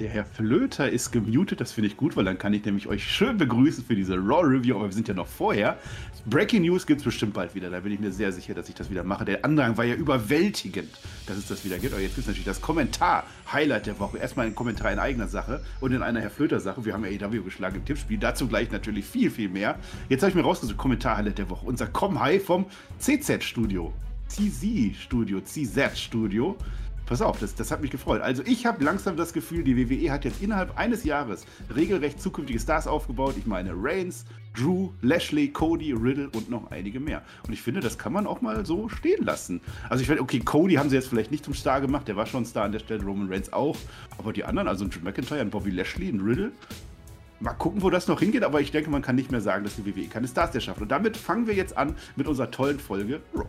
Der Herr Flöter ist gemutet, das finde ich gut, weil dann kann ich nämlich euch schön begrüßen für diese Raw Review, aber wir sind ja noch vorher. Breaking News gibt es bestimmt bald wieder, da bin ich mir sehr sicher, dass ich das wieder mache. Der Andrang war ja überwältigend, dass es das wieder gibt. Aber jetzt gibt es natürlich das Kommentar-Highlight der Woche. Erstmal ein Kommentar in eigener Sache und in einer Herr Flöter-Sache. Wir haben ja AEW geschlagen im Tippspiel, dazu gleich natürlich viel, viel mehr. Jetzt habe ich mir rausgesucht, Kommentar-Highlight der Woche. Unser Com High vom CZ-Studio. CZ-Studio, CZ-Studio. Pass auf, das, das hat mich gefreut. Also ich habe langsam das Gefühl, die WWE hat jetzt innerhalb eines Jahres regelrecht zukünftige Stars aufgebaut. Ich meine Reigns, Drew, Lashley, Cody, Riddle und noch einige mehr. Und ich finde, das kann man auch mal so stehen lassen. Also ich finde, okay, Cody haben sie jetzt vielleicht nicht zum Star gemacht, der war schon Star an der Stelle, Roman Reigns auch. Aber die anderen, also Drew McIntyre, ein Bobby Lashley, ein Riddle, Mal gucken, wo das noch hingeht, aber ich denke, man kann nicht mehr sagen, dass die WWE keine Stars erschaffen. Und damit fangen wir jetzt an mit unserer tollen Folge Raw.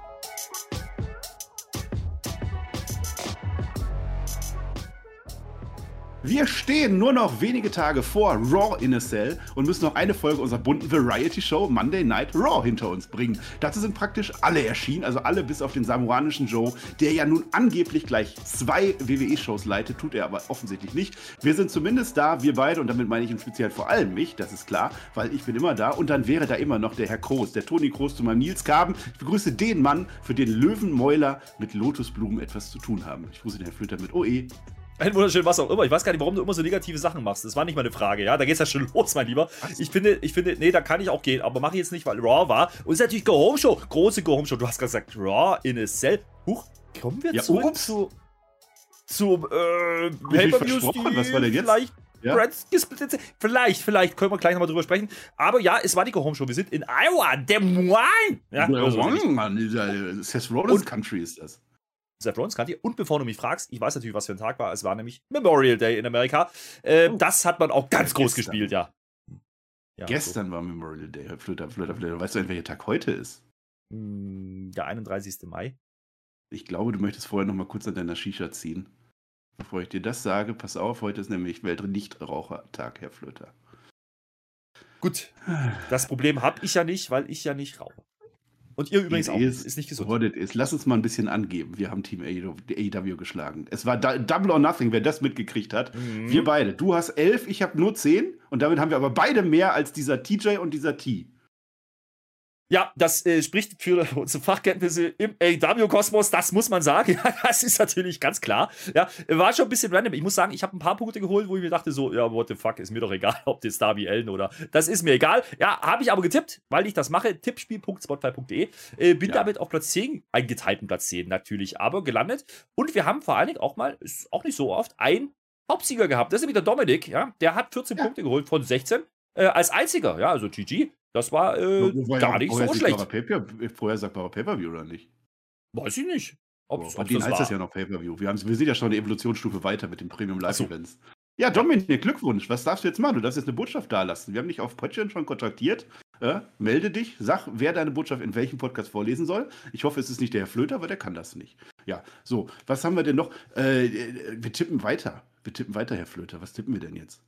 Wir stehen nur noch wenige Tage vor Raw in a Cell und müssen noch eine Folge unserer bunten Variety-Show Monday Night Raw hinter uns bringen. Dazu sind praktisch alle erschienen, also alle bis auf den samoanischen Joe, der ja nun angeblich gleich zwei WWE-Shows leitet, tut er aber offensichtlich nicht. Wir sind zumindest da, wir beide, und damit meine ich im Speziellen vor allem mich, das ist klar, weil ich bin immer da. Und dann wäre da immer noch der Herr Kroos, der Toni Kroos zu meinem Nils Kaben. Ich begrüße den Mann, für den Löwenmäuler mit Lotusblumen etwas zu tun haben. Ich grüße den Herrn Flöter mit OE. Ein wunderschön, was auch immer. Ich weiß gar nicht, warum du immer so negative Sachen machst. Das war nicht meine Frage, ja. Da geht's ja schon los, mein Lieber. Ich finde, ich finde, nee, da kann ich auch gehen. Aber mache ich jetzt nicht, weil Raw war. Und es ist natürlich Go Home Show. Große Go Home Show. Du hast gerade gesagt, Raw in a Cell. Huch, kommen wir Ja, zurück ups. zu, zu, äh, mich Pay-Per-Views, versprochen. Was war denn jetzt? vielleicht Ja. Vielleicht, vielleicht können wir gleich nochmal drüber sprechen. Aber ja, es war die Go Home Show. Wir sind in Iowa, Des Moines. Ja, also nicht Mann, dieser Seth Rollins Country ist das. Seth Rollins kannte. Und bevor du mich fragst, ich weiß natürlich, was für ein Tag war. Es war nämlich Memorial Day in Amerika. Äh, Oh. Das hat man auch ganz groß Gestern. gespielt, ja. ja Gestern war Memorial Day. Herr Flöter, Flöter, Flöter. Weißt du denn, welcher Tag heute ist? So. Hm, Der 31. Mai. Ich glaube, du möchtest vorher noch mal kurz an deiner Shisha ziehen. Bevor ich dir das sage, pass auf, heute ist nämlich Weltnichtrauchertag, Herr Flöter. Gut. Das Problem habe ich ja nicht, weil ich ja nicht rauche. Und ihr übrigens It auch. is Ist nicht gesund. What it is. Lass uns mal ein bisschen angeben. Wir haben Team AEW geschlagen. Es war Double or Nothing, wer das mitgekriegt hat. Mhm. Wir beide. Du hast elf, ich habe nur zehn. Und damit haben wir aber beide mehr als dieser TJ und dieser T. Ja, das äh, spricht für unsere Fachkenntnisse im AW-Kosmos, das muss man sagen. Ja, das ist natürlich ganz klar. Ja, war schon ein bisschen random. Ich muss sagen, ich habe ein paar Punkte geholt, wo ich mir dachte, so, ja, what the fuck, ist mir doch egal, ob das da wie Ellen oder. Das ist mir egal. Ja, habe ich aber getippt, weil ich das mache. Tippspiel.spotify.de. Äh, bin Ja. damit auf Platz 10, einen geteilten Platz 10 natürlich, aber gelandet. Und wir haben vor allen Dingen auch mal, ist auch nicht so oft, einen Hauptsieger gehabt. Das ist nämlich der Dominik, ja. Der hat 14 Ja. Punkte geholt von 16. Äh, als einziger, ja, also GG. Das war äh, gar nicht so schlecht. Vorher sagbarer Pay-Per-View oder nicht? Weiß ich nicht. Ob, ob bei denen heißt das ja noch Pay-Per-View. Wir, wir sind ja schon eine Evolutionsstufe weiter mit den Premium Ach so. Live-Events. Ja, Dominik, Glückwunsch. Was darfst du jetzt machen? Du darfst jetzt eine Botschaft dalassen. Wir haben dich auf Patreon schon kontaktiert. Äh, melde dich, sag, wer deine Botschaft in welchem Podcast vorlesen soll. Ich hoffe, es ist nicht der Herr Flöter, weil der kann das nicht. Ja, so, was haben wir denn noch? Äh, äh, wir tippen weiter. Wir tippen weiter, Herr Flöter. Was tippen wir denn jetzt?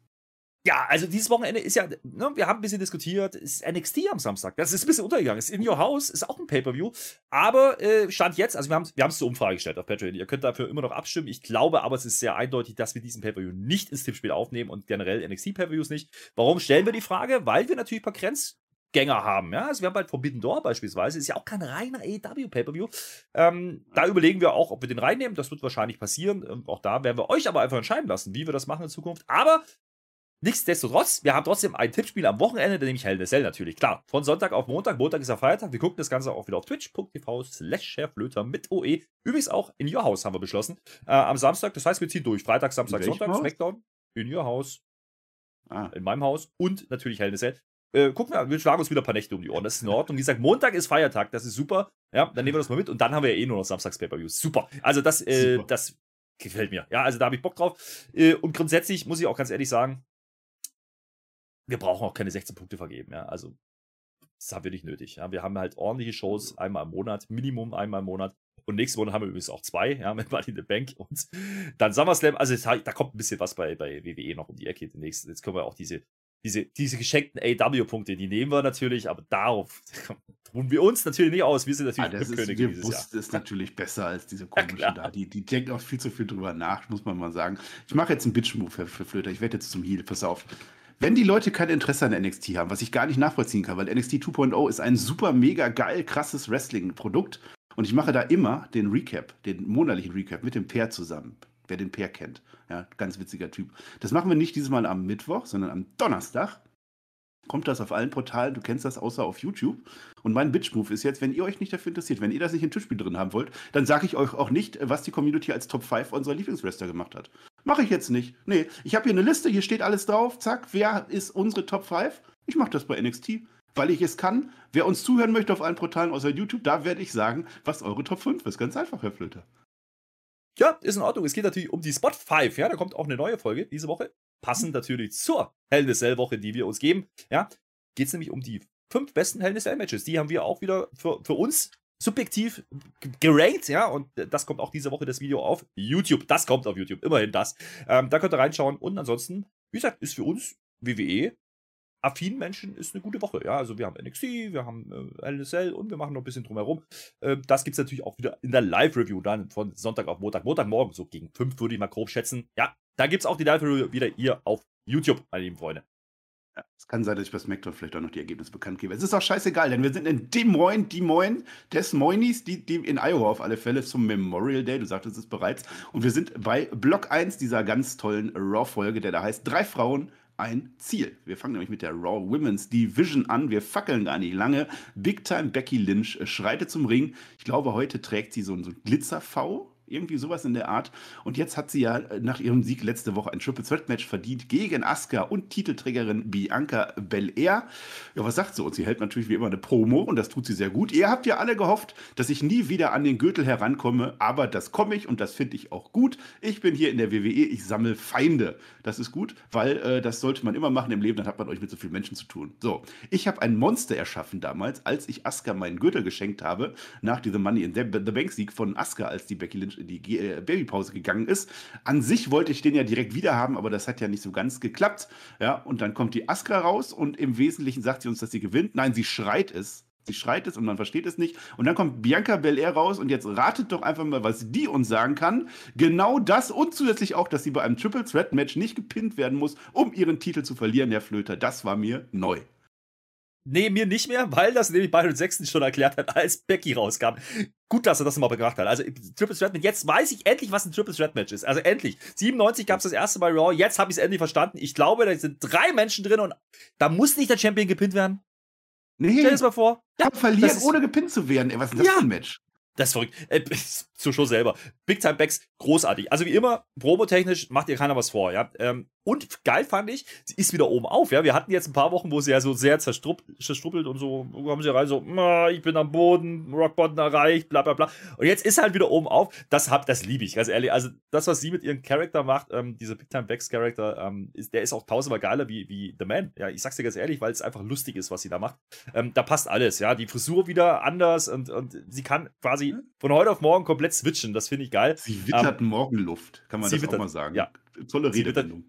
Ja, also dieses Wochenende ist ja, ne, wir haben ein bisschen diskutiert, es ist NXT am Samstag. Das ist ein bisschen untergegangen. Es ist In Your House, ist auch ein Pay-Per-View. Aber äh, Stand jetzt, also wir haben wir es zur Umfrage gestellt auf Patreon. Ihr könnt dafür immer noch abstimmen. Ich glaube aber, es ist sehr eindeutig, dass wir diesen Pay-Per-View nicht ins Tippspiel aufnehmen und generell NXT-Pay-Per-Views nicht. Warum stellen wir die Frage? Weil wir natürlich ein paar Grenzgänger haben. Ja? Also wir haben bald Forbidden Door beispielsweise. Ist ja auch kein reiner AEW Pay-Per-View. Ähm, da überlegen wir auch, ob wir den reinnehmen. Das wird wahrscheinlich passieren. Ähm, auch da werden wir euch aber einfach entscheiden lassen, wie wir das machen in Zukunft. Aber Nichtsdestotrotz, wir haben trotzdem ein Tippspiel am Wochenende, nämlich Hell in a Cell natürlich. Klar, von Sonntag auf Montag. Montag ist ja Feiertag. Wir gucken das Ganze auch wieder auf twitch.tv slash Flöter mit OE. Übrigens auch in Your House haben wir beschlossen. Äh, am Samstag, das heißt, wir ziehen durch. Freitag, Samstag, Sonntag, Haus? Smackdown. In Your House, Ah, in meinem Haus und natürlich Hell in a Cell. Äh, gucken wir, wir schlagen uns wieder ein paar Nächte um die Ohren. Das ist in Ordnung. Wie gesagt, Montag ist Feiertag, das ist super. Ja, dann nehmen wir das mal mit und dann haben wir ja eh nur noch Samstags Pay-Per-Views. Super. Also das, äh, Super. das gefällt mir. Ja, also da habe ich Bock drauf. Äh, und grundsätzlich muss ich auch ganz ehrlich sagen, wir brauchen auch keine 16 Punkte vergeben. Ja, also das haben wir nicht nötig. Ja, wir haben halt ordentliche Shows einmal im Monat, Minimum einmal im Monat. Und nächste Woche haben wir übrigens auch zwei, ja, mit Money in the Bank und dann SummerSlam. Also da kommt ein bisschen was bei, bei WWE noch um die Ecke demnächst. Jetzt können wir auch diese, diese, diese geschenkten AW-Punkte, die nehmen wir natürlich, aber darauf tun wir uns natürlich nicht aus. Wir sind natürlich ah, das ist, wir dieses Jahr. ist natürlich besser als diese komischen ja, da. Die, die denken auch viel zu viel drüber nach, muss man mal sagen. Ich mache jetzt einen Bitch-Move für Flöter. Ich werde jetzt zum Heal. Pass auf. Wenn die Leute kein Interesse an NXT haben, was ich gar nicht nachvollziehen kann, weil NXT 2.0 ist ein super, mega geil, krasses Wrestling-Produkt und ich mache da immer den Recap, den monatlichen Recap mit dem Pair zusammen. Wer den Pair kennt. Ja, ganz witziger Typ. Das machen wir nicht dieses Mal am Mittwoch, sondern am Donnerstag. Kommt das auf allen Portalen, du kennst das außer auf YouTube. Und mein Bitch-Move ist jetzt, wenn ihr euch nicht dafür interessiert, wenn ihr das nicht im Tischspiel drin haben wollt, dann sage ich euch auch nicht, was die Community als Top 5 unserer Lieblingswrestler gemacht hat. Mache ich jetzt nicht. Nee, ich habe hier eine Liste, hier steht alles drauf. Zack, wer ist unsere Top 5? Ich mache das bei NXT, weil ich es kann. Wer uns zuhören möchte auf allen Portalen außer YouTube, da werde ich sagen, was eure Top 5 ist. Ganz einfach, Herr Flöter. Ja, ist in Ordnung. Es geht natürlich um die Spot 5. Ja, da kommt auch eine neue Folge diese Woche. Passend natürlich zur Hell in Cell Woche, die wir uns geben. Ja, geht es nämlich um die fünf besten Hell in Cell Matches. Die haben wir auch wieder für, für uns subjektiv gerankt, ja, und das kommt auch diese Woche das Video auf YouTube. Das kommt auf YouTube, immerhin das. Ähm, da könnt ihr reinschauen. Und ansonsten, wie gesagt, ist für uns WWE affinen Menschen ist eine gute Woche. Ja, also wir haben NXT, wir haben äh, LSL und wir machen noch ein bisschen drumherum. Äh, das gibt es natürlich auch wieder in der Live-Review dann von Sonntag auf Montag. Montagmorgen, so gegen 5 würde ich mal grob schätzen. Ja, da gibt es auch die Live-Review wieder hier auf YouTube, meine lieben Freunde. Ja, es kann sein, dass ich bei SmackDown vielleicht auch noch die Ergebnisse bekannt gebe. Es ist auch scheißegal, denn wir sind in Des Moines, Des Moines, Des Moines, die, die in Iowa auf alle Fälle zum Memorial Day. Du sagtest es bereits. Und wir sind bei Block 1 dieser ganz tollen Raw-Folge, der da heißt Drei Frauen, ein Ziel. Wir fangen nämlich mit der Raw Women's Division an. Wir fackeln gar nicht lange. Big Time Becky Lynch schreitet zum Ring. Ich glaube, heute trägt sie so ein, Glitzer-V irgendwie sowas in der Art. Und jetzt hat sie ja äh, nach ihrem Sieg letzte Woche ein Triple Threat Match verdient gegen Asuka und Titelträgerin Bianca Belair. Ja, was sagt sie uns? Sie hält natürlich wie immer eine Promo und das tut sie sehr gut. Ihr habt ja alle gehofft, dass ich nie wieder an den Gürtel herankomme, aber das komme ich und das finde ich auch gut. Ich bin hier in der WWE, ich sammle Feinde. Das ist gut, weil äh, das sollte man immer machen im Leben, dann hat man euch mit so vielen Menschen zu tun. So, ich habe ein Monster erschaffen damals, als ich Asuka meinen Gürtel geschenkt habe, nach diesem Money in the Bank Sieg von Asuka, als die Becky Lynch in die äh, Babypause gegangen ist. An sich wollte ich den ja direkt wieder haben, aber das hat ja nicht so ganz geklappt. Ja, und dann kommt die Askra raus und im Wesentlichen sagt sie uns, dass sie gewinnt. Nein, sie schreit es. Sie schreit es und man versteht es nicht. Und dann kommt Bianca Belair raus und jetzt ratet doch einfach mal, was die uns sagen kann. Genau das und zusätzlich auch, dass sie bei einem Triple Threat Match nicht gepinnt werden muss, um ihren Titel zu verlieren, Herr Flöter. Das war mir neu. Nee, mir nicht mehr, weil das nämlich Byron Sexton schon erklärt hat, als Becky rauskam. Gut, dass er das mal gebracht hat. Also Triple Threat Match, jetzt weiß ich endlich, was ein Triple Threat Match ist. Also endlich. 97 gab es das erste Mal Raw, jetzt habe ich es endlich verstanden. Ich glaube, da sind drei Menschen drin und da muss nicht der Champion gepinnt werden. Nee. Stell dir das mal vor. Ja, verlieren, ohne gepinnt zu werden. Ey, was ist denn das ja. für ein Match? Das ist verrückt. Zur Show selber. Big Time Backs, großartig. Also wie immer, promotechnisch macht ihr keiner was vor, ja. Ähm, und geil fand ich, sie ist wieder oben auf, ja. Wir hatten jetzt ein paar Wochen, wo sie ja so sehr zerstruppelt und so, kommen sie rein, so, ich bin am Boden, Rockbottom erreicht, bla bla bla. Und jetzt ist halt wieder oben auf. Das hab, das liebe ich, ganz ehrlich. Also das, was sie mit ihrem Charakter macht, ähm, dieser Big Time Backs Charakter, ähm, ist, der ist auch tausendmal geiler wie, wie The Man. Ja, ich sag's dir ganz ehrlich, weil es einfach lustig ist, was sie da macht. Ähm, da passt alles, ja. Die Frisur wieder anders und, und sie kann quasi von heute auf morgen komplett switchen. Das finde ich geil. Sie wittert ähm, Morgenluft, kann man das wittert, auch mal sagen. Ja. Tolle Redewendung.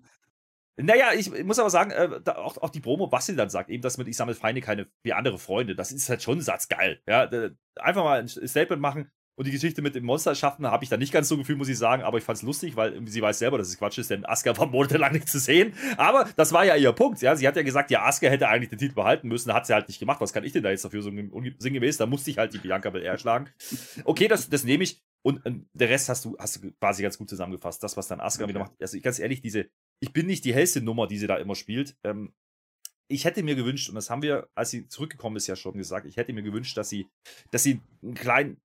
Naja, ich muss aber sagen, äh, da, auch, auch die Promo, was sie dann sagt, eben, dass man, ich sammle Feinde keine wie andere Freunde, das ist halt schon ein Satz geil. Ja, einfach mal ein Statement machen und die Geschichte mit dem Monster schaffen, habe ich da nicht ganz so gefühlt, muss ich sagen, aber ich fand es lustig, weil sie weiß selber, dass es Quatsch ist, denn Asuka war monatelang nicht zu sehen. Aber das war ja ihr Punkt, ja. Sie hat ja gesagt, ja, Asuka hätte eigentlich den Titel behalten müssen, hat sie halt nicht gemacht. Was kann ich denn da jetzt dafür so sinngemäß? Da musste ich halt die Bianca Belair schlagen. Okay, das, das nehme ich. Und, und der Rest hast du, hast du quasi ganz gut zusammengefasst. Das, was dann Asuka okay. wieder macht. Also, ganz ehrlich, diese, ich bin nicht die hellste Nummer, die sie da immer spielt. Ähm, ich hätte mir gewünscht, und das haben wir, als sie zurückgekommen ist, ja schon gesagt, ich hätte mir gewünscht, dass sie, dass sie einen kleinen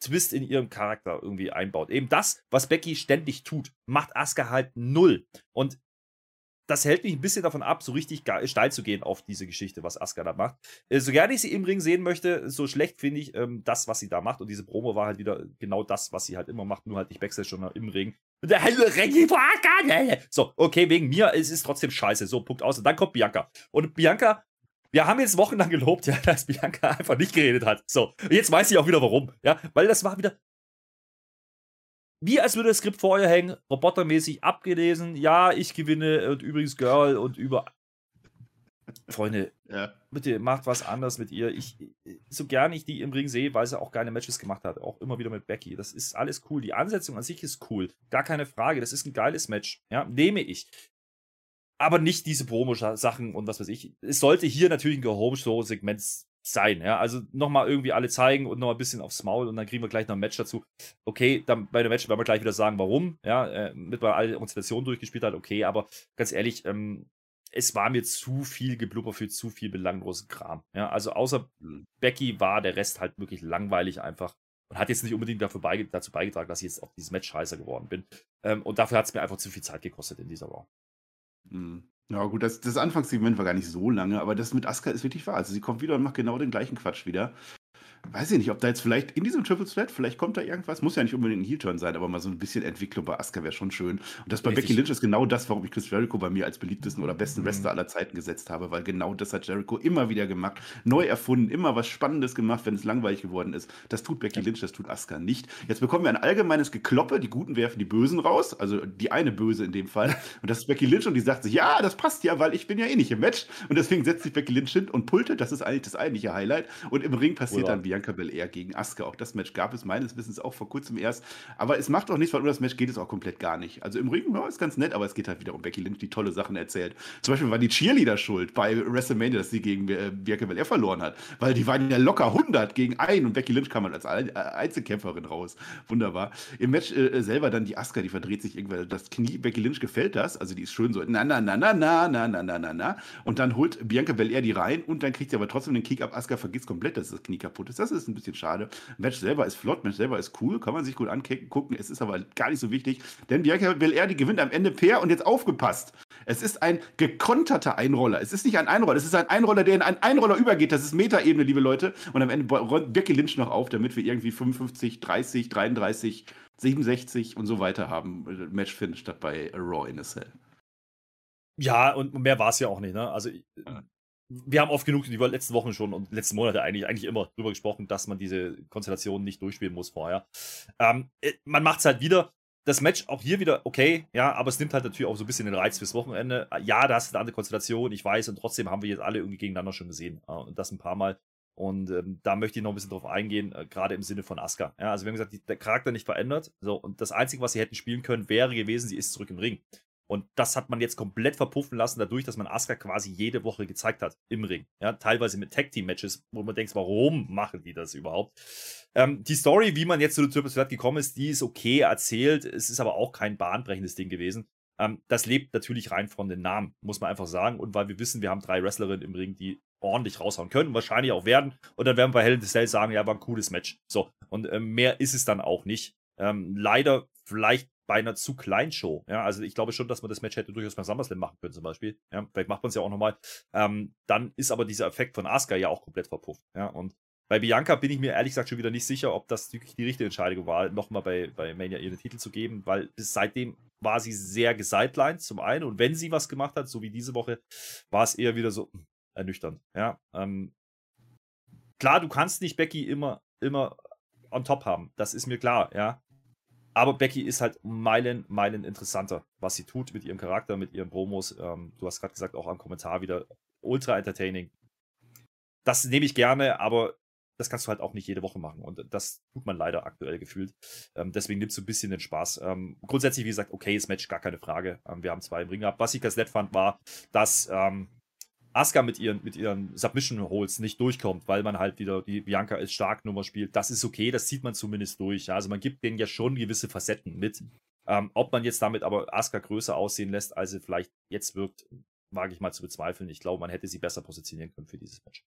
Twist in ihrem Charakter irgendwie einbaut. Eben das, was Becky ständig tut, macht Asuka halt null. Und das hält mich ein bisschen davon ab, so richtig steil zu gehen auf diese Geschichte, was Asuka da macht. Äh, so gerne ich sie im Ring sehen möchte, so schlecht finde ich ähm, das, was sie da macht. Und diese Promo war halt wieder genau das, was sie halt immer macht, nur halt nicht Backstage, sondern im Ring. So, okay, wegen mir, es ist trotzdem scheiße. So, Punkt aus. Und dann kommt Bianca. Und Bianca wir haben jetzt wochenlang gelobt, ja, dass Bianca einfach nicht geredet hat. So, jetzt weiß ich auch wieder warum. Ja, weil das war wieder wie als würde das Skript vorher hängen, robotermäßig abgelesen. Ja, ich gewinne und übrigens Girl und über. Freunde, ja. bitte macht was anders mit ihr. Ich, so gern ich die im Ring sehe, weil sie auch geile Matches gemacht hat, auch immer wieder mit Becky. Das ist alles cool. Die Ansetzung an sich ist cool. Gar keine Frage. Das ist ein geiles Match. Ja, nehme ich. Aber nicht diese Promo-Sachen und was weiß ich. Es sollte hier natürlich ein Go-Home-Show-Segment sein. Ja? Also nochmal irgendwie alle zeigen und noch ein bisschen aufs Maul und dann kriegen wir gleich noch ein Match dazu. Okay, dann bei dem Match werden wir gleich wieder sagen, warum. Ja, äh, mit man alle Konstellationen durchgespielt hat, okay, aber ganz ehrlich, ähm, es war mir zu viel Geblubber für zu viel belanglosen Kram. Ja, also außer Becky war der Rest halt wirklich langweilig einfach und hat jetzt nicht unbedingt dafür beige dazu beigetragen, dass ich jetzt auf dieses Match scheiße geworden bin. Ähm, und dafür hat es mir einfach zu viel Zeit gekostet in dieser Raw. Mhm. Ja, gut, das, das Anfangssegment war gar nicht so lange, aber das mit Asuka ist wirklich wahr. Also sie kommt wieder und macht genau den gleichen Quatsch wieder weiß ich nicht, ob da jetzt vielleicht in diesem Triple Threat, vielleicht kommt da irgendwas, muss ja nicht unbedingt ein Heel-Turn sein, aber mal so ein bisschen Entwicklung bei Asuka wäre schon schön. Und das bei Richtig. Becky Lynch ist genau das, warum ich Chris Jericho bei mir als beliebtesten oder besten mhm. Wrestler aller Zeiten gesetzt habe, weil genau das hat Jericho immer wieder gemacht, neu erfunden, immer was Spannendes gemacht, wenn es langweilig geworden ist. Das tut Becky Lynch, das tut Asuka nicht. Jetzt bekommen wir ein allgemeines Gekloppe, die Guten werfen die Bösen raus, also die eine Böse in dem Fall. Und das ist Becky Lynch und die sagt sich, ja, das passt ja, weil ich bin ja eh nicht im Match. Und deswegen setzt sich Becky Lynch hin und pulte, das ist eigentlich das eigentliche Highlight. Und im Ring passiert Oder. dann Bianca Belair gegen Asuka. Auch das Match gab es meines Wissens auch vor kurzem erst. Aber es macht auch nichts, weil um das Match geht es auch komplett gar nicht. Also im Ring ja, ist ganz nett, aber es geht halt wieder um Becky Lynch, die tolle Sachen erzählt. Zum Beispiel war die Cheerleader schuld bei WrestleMania, dass sie gegen äh, Bianca Belair verloren hat. Weil die waren ja locker 100 gegen einen und Becky Lynch kam halt als äh, Einzelkämpferin raus. Wunderbar. Im Match äh, selber dann die Asuka, die verdreht sich irgendwann das Knie. Becky Lynch gefällt das. Also die ist schön so na na na na na na na na na na. Und dann holt Bianca Belair die rein und dann kriegt sie aber trotzdem den Kick ab. Asuka vergisst komplett, dass das Knie kaputt ist. Das ist ein bisschen schade. Match selber ist flott, Match selber ist cool, kann man sich gut angucken. Es ist aber gar nicht so wichtig, denn Bianca Belair, die gewinnt am Ende fair und jetzt aufgepasst. Es ist ein gekonterter Einroller. Es ist nicht ein Einroller, es ist ein Einroller, der in einen Einroller übergeht. Das ist Metaebene, liebe Leute. Und am Ende räumt Becky Lynch noch auf, damit wir irgendwie 55, 30, 33, 67 und so weiter haben. Match Finish statt bei Raw in a Cell. Ja, und mehr war es ja auch nicht. Ne? Also ja wir haben oft genug die letzten Wochen schon und letzten Monate eigentlich, eigentlich immer drüber gesprochen, dass man diese Konstellation nicht durchspielen muss vorher. Ähm, äh, man macht es halt wieder. Das Match auch hier wieder okay, ja, aber es nimmt halt natürlich auch so ein bisschen den Reiz fürs Wochenende. Ja, da hast du eine andere Konstellation, ich weiß, und trotzdem haben wir jetzt alle irgendwie gegeneinander schon gesehen. Äh, und das ein paar Mal. Und ähm, da möchte ich noch ein bisschen drauf eingehen, äh, gerade im Sinne von Asuka. Ja, also wir haben gesagt, die, der Charakter nicht verändert. So, und das Einzige, was sie hätten spielen können, wäre gewesen, sie ist zurück im Ring. Und das hat man jetzt komplett verpuffen lassen, dadurch, dass man Asuka quasi jede Woche gezeigt hat im Ring. Ja, teilweise mit Tag-Team-Matches, wo man denkt, warum machen die das überhaupt? Ähm, die Story, wie man jetzt zu der Triple Threat gekommen ist, die ist okay erzählt. Es ist aber auch kein bahnbrechendes Ding gewesen. Ähm, das lebt natürlich rein von den Namen, muss man einfach sagen. Und weil wir wissen, wir haben drei Wrestlerinnen im Ring, die ordentlich raushauen können, wahrscheinlich auch werden. Und dann werden wir bei Hell in Cell sagen, ja, war ein cooles Match. So. Und ähm, mehr ist es dann auch nicht. Ähm, leider vielleicht bei einer zu kleinen Show. Ja, also ich glaube schon, dass man das Match hätte durchaus beim SummerSlam machen können, zum Beispiel. Ja, vielleicht macht man es ja auch nochmal. Ähm, dann ist aber dieser Effekt von Asuka ja auch komplett verpufft. Ja, und bei Bianca bin ich mir ehrlich gesagt schon wieder nicht sicher, ob das wirklich die richtige Entscheidung war, nochmal bei, bei Mania ihren Titel zu geben, weil bis seitdem war sie sehr gesidelined, zum einen. Und wenn sie was gemacht hat, so wie diese Woche, war es eher wieder so hm, ernüchternd. Ja, ähm, klar, du kannst nicht Becky immer, immer on top haben. Das ist mir klar, ja. Aber Becky ist halt Meilen, Meilen interessanter, was sie tut mit ihrem Charakter, mit ihren Promos. Ähm, du hast gerade gesagt, auch am Kommentar wieder ultra entertaining. Das nehme ich gerne, aber das kannst du halt auch nicht jede Woche machen. Und das tut man leider aktuell gefühlt. Ähm, deswegen nimmst du ein bisschen den Spaß. Ähm, grundsätzlich, wie gesagt, okay, das Match, gar keine Frage. Ähm, wir haben zwei im Ring gehabt. Was ich ganz nett fand, war, dass ähm, Asuka mit ihren, mit ihren Submission-Holes nicht durchkommt, weil man halt wieder die Bianca als Starknummer spielt. Das ist okay, das zieht man zumindest durch. Ja? Also man gibt denen ja schon gewisse Facetten mit. Ähm, ob man jetzt damit aber Asuka größer aussehen lässt, als sie vielleicht jetzt wirkt, wage ich mal zu bezweifeln. Ich glaube, man hätte sie besser positionieren können für dieses Match.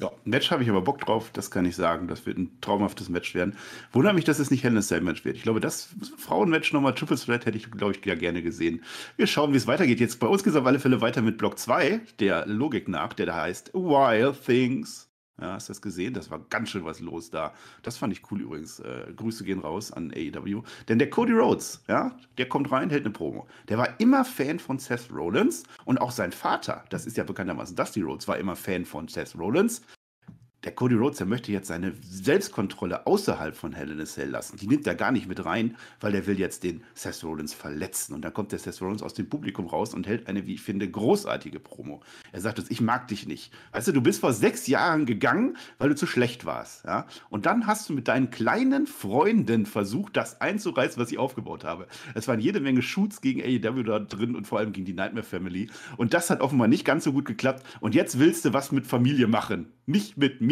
Ja, Match habe ich aber Bock drauf, das kann ich sagen. Das wird ein traumhaftes Match werden. Wundert mich, dass es nicht Hell in Cell Match wird. Ich glaube, das Frauenmatch nochmal Triple Threat hätte ich, glaube ich, ja gerne gesehen. Wir schauen, wie es weitergeht. Jetzt bei uns geht es auf alle Fälle weiter mit Block 2, der Logik nach, der da heißt Wild Things. Ja, hast du das gesehen? Das war ganz schön was los da. Das fand ich cool übrigens. Äh, Grüße gehen raus an AEW. Denn der Cody Rhodes, ja, der kommt rein, hält eine Promo. Der war immer Fan von Seth Rollins und auch sein Vater, das ist ja bekanntermaßen Dusty Rhodes, war immer Fan von Seth Rollins. Der Cody Rhodes, der möchte jetzt seine Selbstkontrolle außerhalb von Hell in a Cell lassen. Die nimmt er gar nicht mit rein, weil er will jetzt den Seth Rollins verletzen. Und dann kommt der Seth Rollins aus dem Publikum raus und hält eine, wie ich finde, großartige Promo. Er sagt uns, ich mag dich nicht. Weißt du, du bist vor sechs Jahren gegangen, weil du zu schlecht warst. Ja? Und dann hast du mit deinen kleinen Freunden versucht, das einzureißen, was ich aufgebaut habe. Es waren jede Menge Shoots gegen AEW da drin und vor allem gegen die Nightmare Family. Und das hat offenbar nicht ganz so gut geklappt. Und jetzt willst du was mit Familie machen. Nicht mit mir.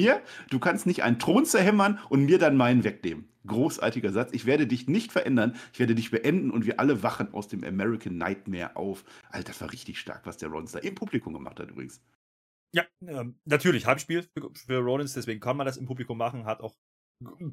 Du kannst nicht einen Thron zerhämmern und mir dann meinen wegnehmen. Großartiger Satz. Ich werde dich nicht verändern. Ich werde dich beenden und wir alle wachen aus dem American Nightmare auf. Alter, das war richtig stark, was der da im Publikum gemacht hat übrigens. Ja, ähm, natürlich, Halbspiel für, für Rollins, deswegen kann man das im Publikum machen, hat auch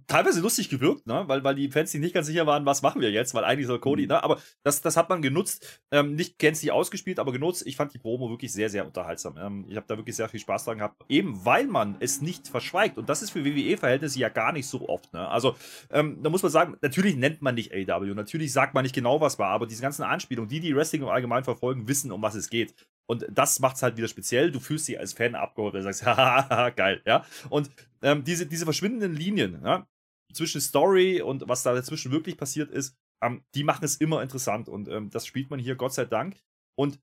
teilweise lustig gewirkt, ne? weil, weil die Fans sich nicht ganz sicher waren, was machen wir jetzt, weil eigentlich soll Cody, mhm. ne? aber das, das hat man genutzt, ähm, nicht gänzlich ausgespielt, aber genutzt. Ich fand die Promo wirklich sehr, sehr unterhaltsam. Ähm, ich habe da wirklich sehr viel Spaß dran gehabt, eben weil man es nicht verschweigt und das ist für WWE-Verhältnisse ja gar nicht so oft. Ne? Also ähm, da muss man sagen, natürlich nennt man nicht AW, natürlich sagt man nicht genau, was war, aber diese ganzen Anspielungen, die die Wrestling im Allgemeinen verfolgen, wissen, um was es geht. Und das macht es halt wieder speziell. Du fühlst dich als Fan abgeholt, und sagst, haha, geil, ja. Und ähm, diese, diese verschwindenden Linien ja, zwischen Story und was da dazwischen wirklich passiert ist, ähm, die machen es immer interessant. Und ähm, das spielt man hier, Gott sei Dank. Und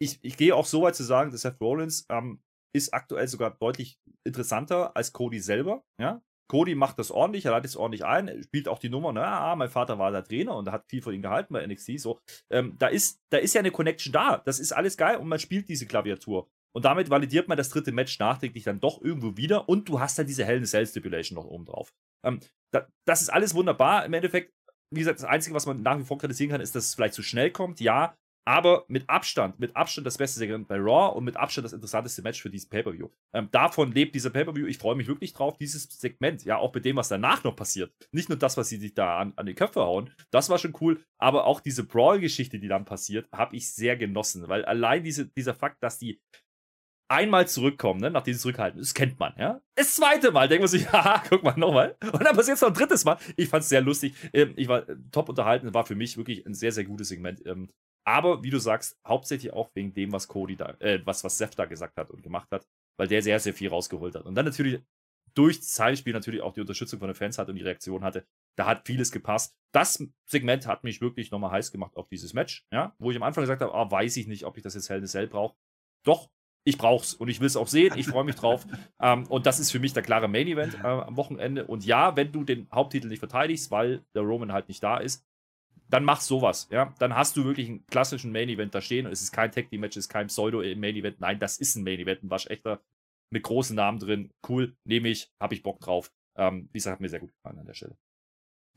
ich, ich gehe auch so weit zu sagen, dass Seth Rollins ähm, ist aktuell sogar deutlich interessanter als Cody selber. Ja? Cody macht das ordentlich, er leitet es ordentlich ein, spielt auch die Nummer, na, ah, mein Vater war der Trainer und hat viel von ihm gehalten bei NXT. So, ähm, da, ist, da ist ja eine Connection da. Das ist alles geil und man spielt diese Klaviatur. Und damit validiert man das dritte Match nachträglich dann doch irgendwo wieder und du hast dann diese Hell in Cell Stipulation noch oben drauf. Ähm, da, das ist alles wunderbar. Im Endeffekt, wie gesagt, das Einzige, was man nach wie vor kritisieren kann, ist, dass es vielleicht zu schnell kommt. Ja, aber mit Abstand, mit Abstand das beste Segment bei Raw und mit Abstand das interessanteste Match für dieses Pay-Per-View. Ähm, davon lebt dieser Pay-Per-View. Ich freue mich wirklich drauf, dieses Segment, ja, auch mit dem, was danach noch passiert. Nicht nur das, was sie sich da an, an die Köpfe hauen, das war schon cool, aber auch diese Brawl-Geschichte, die dann passiert, habe ich sehr genossen, weil allein diese, dieser Fakt, dass die einmal zurückkommen, ne, nachdem sie zurückhalten, das kennt man, ja. Das zweite Mal denkt man sich, haha, guck mal nochmal. Und dann passiert es noch ein drittes Mal. Ich fand es sehr lustig. Ähm, ich war äh, top unterhalten, war für mich wirklich ein sehr, sehr gutes Segment. Ähm, aber wie du sagst, hauptsächlich auch wegen dem, was Cody da, äh, was, was Seth da gesagt hat und gemacht hat, weil der sehr, sehr viel rausgeholt hat. Und dann natürlich durch das Heimspiel natürlich auch die Unterstützung von den Fans hatte und die Reaktion hatte. Da hat vieles gepasst. Das Segment hat mich wirklich nochmal heiß gemacht auf dieses Match, ja, wo ich am Anfang gesagt habe, ah, weiß ich nicht, ob ich das jetzt Hell in Cell brauche. Doch, ich brauch's und ich will es auch sehen. Ich freue mich drauf. ähm, und das ist für mich der klare Main Event äh, am Wochenende. Und ja, wenn du den Haupttitel nicht verteidigst, weil der Roman halt nicht da ist, dann mach sowas, ja. Dann hast du wirklich einen klassischen Main Event da stehen und es ist kein Tag Team Match, es ist kein Pseudo Main Event. Nein, das ist ein Main Event, ein waschechter mit großen Namen drin. Cool, nehme ich, habe ich Bock drauf. Ähm, wie gesagt, hat mir sehr gut gefallen an der Stelle.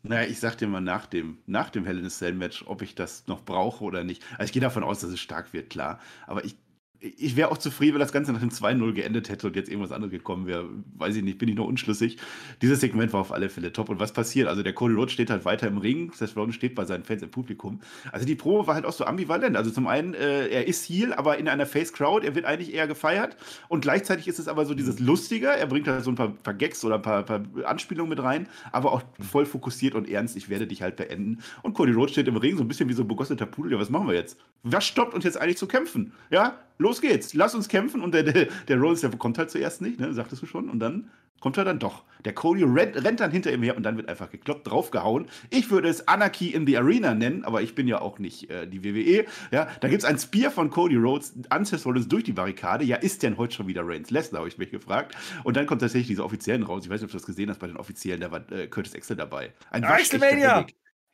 Naja, ich sag dir mal nach dem, nach dem Hell in a Cell Match, ob ich das noch brauche oder nicht. Also ich gehe davon aus, dass es stark wird, klar. Aber ich ich wäre auch zufrieden, wenn das Ganze nach dem 2-0 geendet hätte und jetzt irgendwas anderes gekommen wäre. Weiß ich nicht, bin ich noch unschlüssig. Dieses Segment war auf alle Fälle top. Und was passiert? Also der Cody Rhodes steht halt weiter im Ring, Seth Rollins steht bei seinen Fans im Publikum. Also die Probe war halt auch so ambivalent. Also zum einen, äh, er ist Heel, aber in einer Face-Crowd, er wird eigentlich eher gefeiert. Und gleichzeitig ist es aber so dieses Lustige, er bringt halt so ein paar, paar Gags oder ein paar, paar, Anspielungen mit rein, aber auch voll fokussiert und ernst, ich werde dich halt beenden. Und Cody Rhodes steht im Ring, so ein bisschen wie so ein begossener Pudel. Ja, was machen wir jetzt? Was stoppt uns jetzt eigentlich zu kämpfen? Ja, los geht's, lass uns kämpfen. Und der, der, der Rollins, der kommt halt zuerst nicht, ne, sagtest du schon. Und dann kommt er dann doch. Der Cody rennt, rennt, dann hinter ihm her und dann wird einfach gekloppt, draufgehauen. Ich würde es Anarchy in the Arena nennen, aber ich bin ja auch nicht äh, die WWE. Ja, da gibt es ein Spear von Cody Rhodes, Ancestor Rollins durch die Barrikade. Ja, ist denn heute schon wieder Reigns Lesnar, habe ich mich gefragt. Und dann kommt tatsächlich diese Offiziellen raus. Ich weiß nicht, ob du das gesehen hast bei den Offiziellen, da war äh, Curtis Axel dabei. Ein WrestleMania!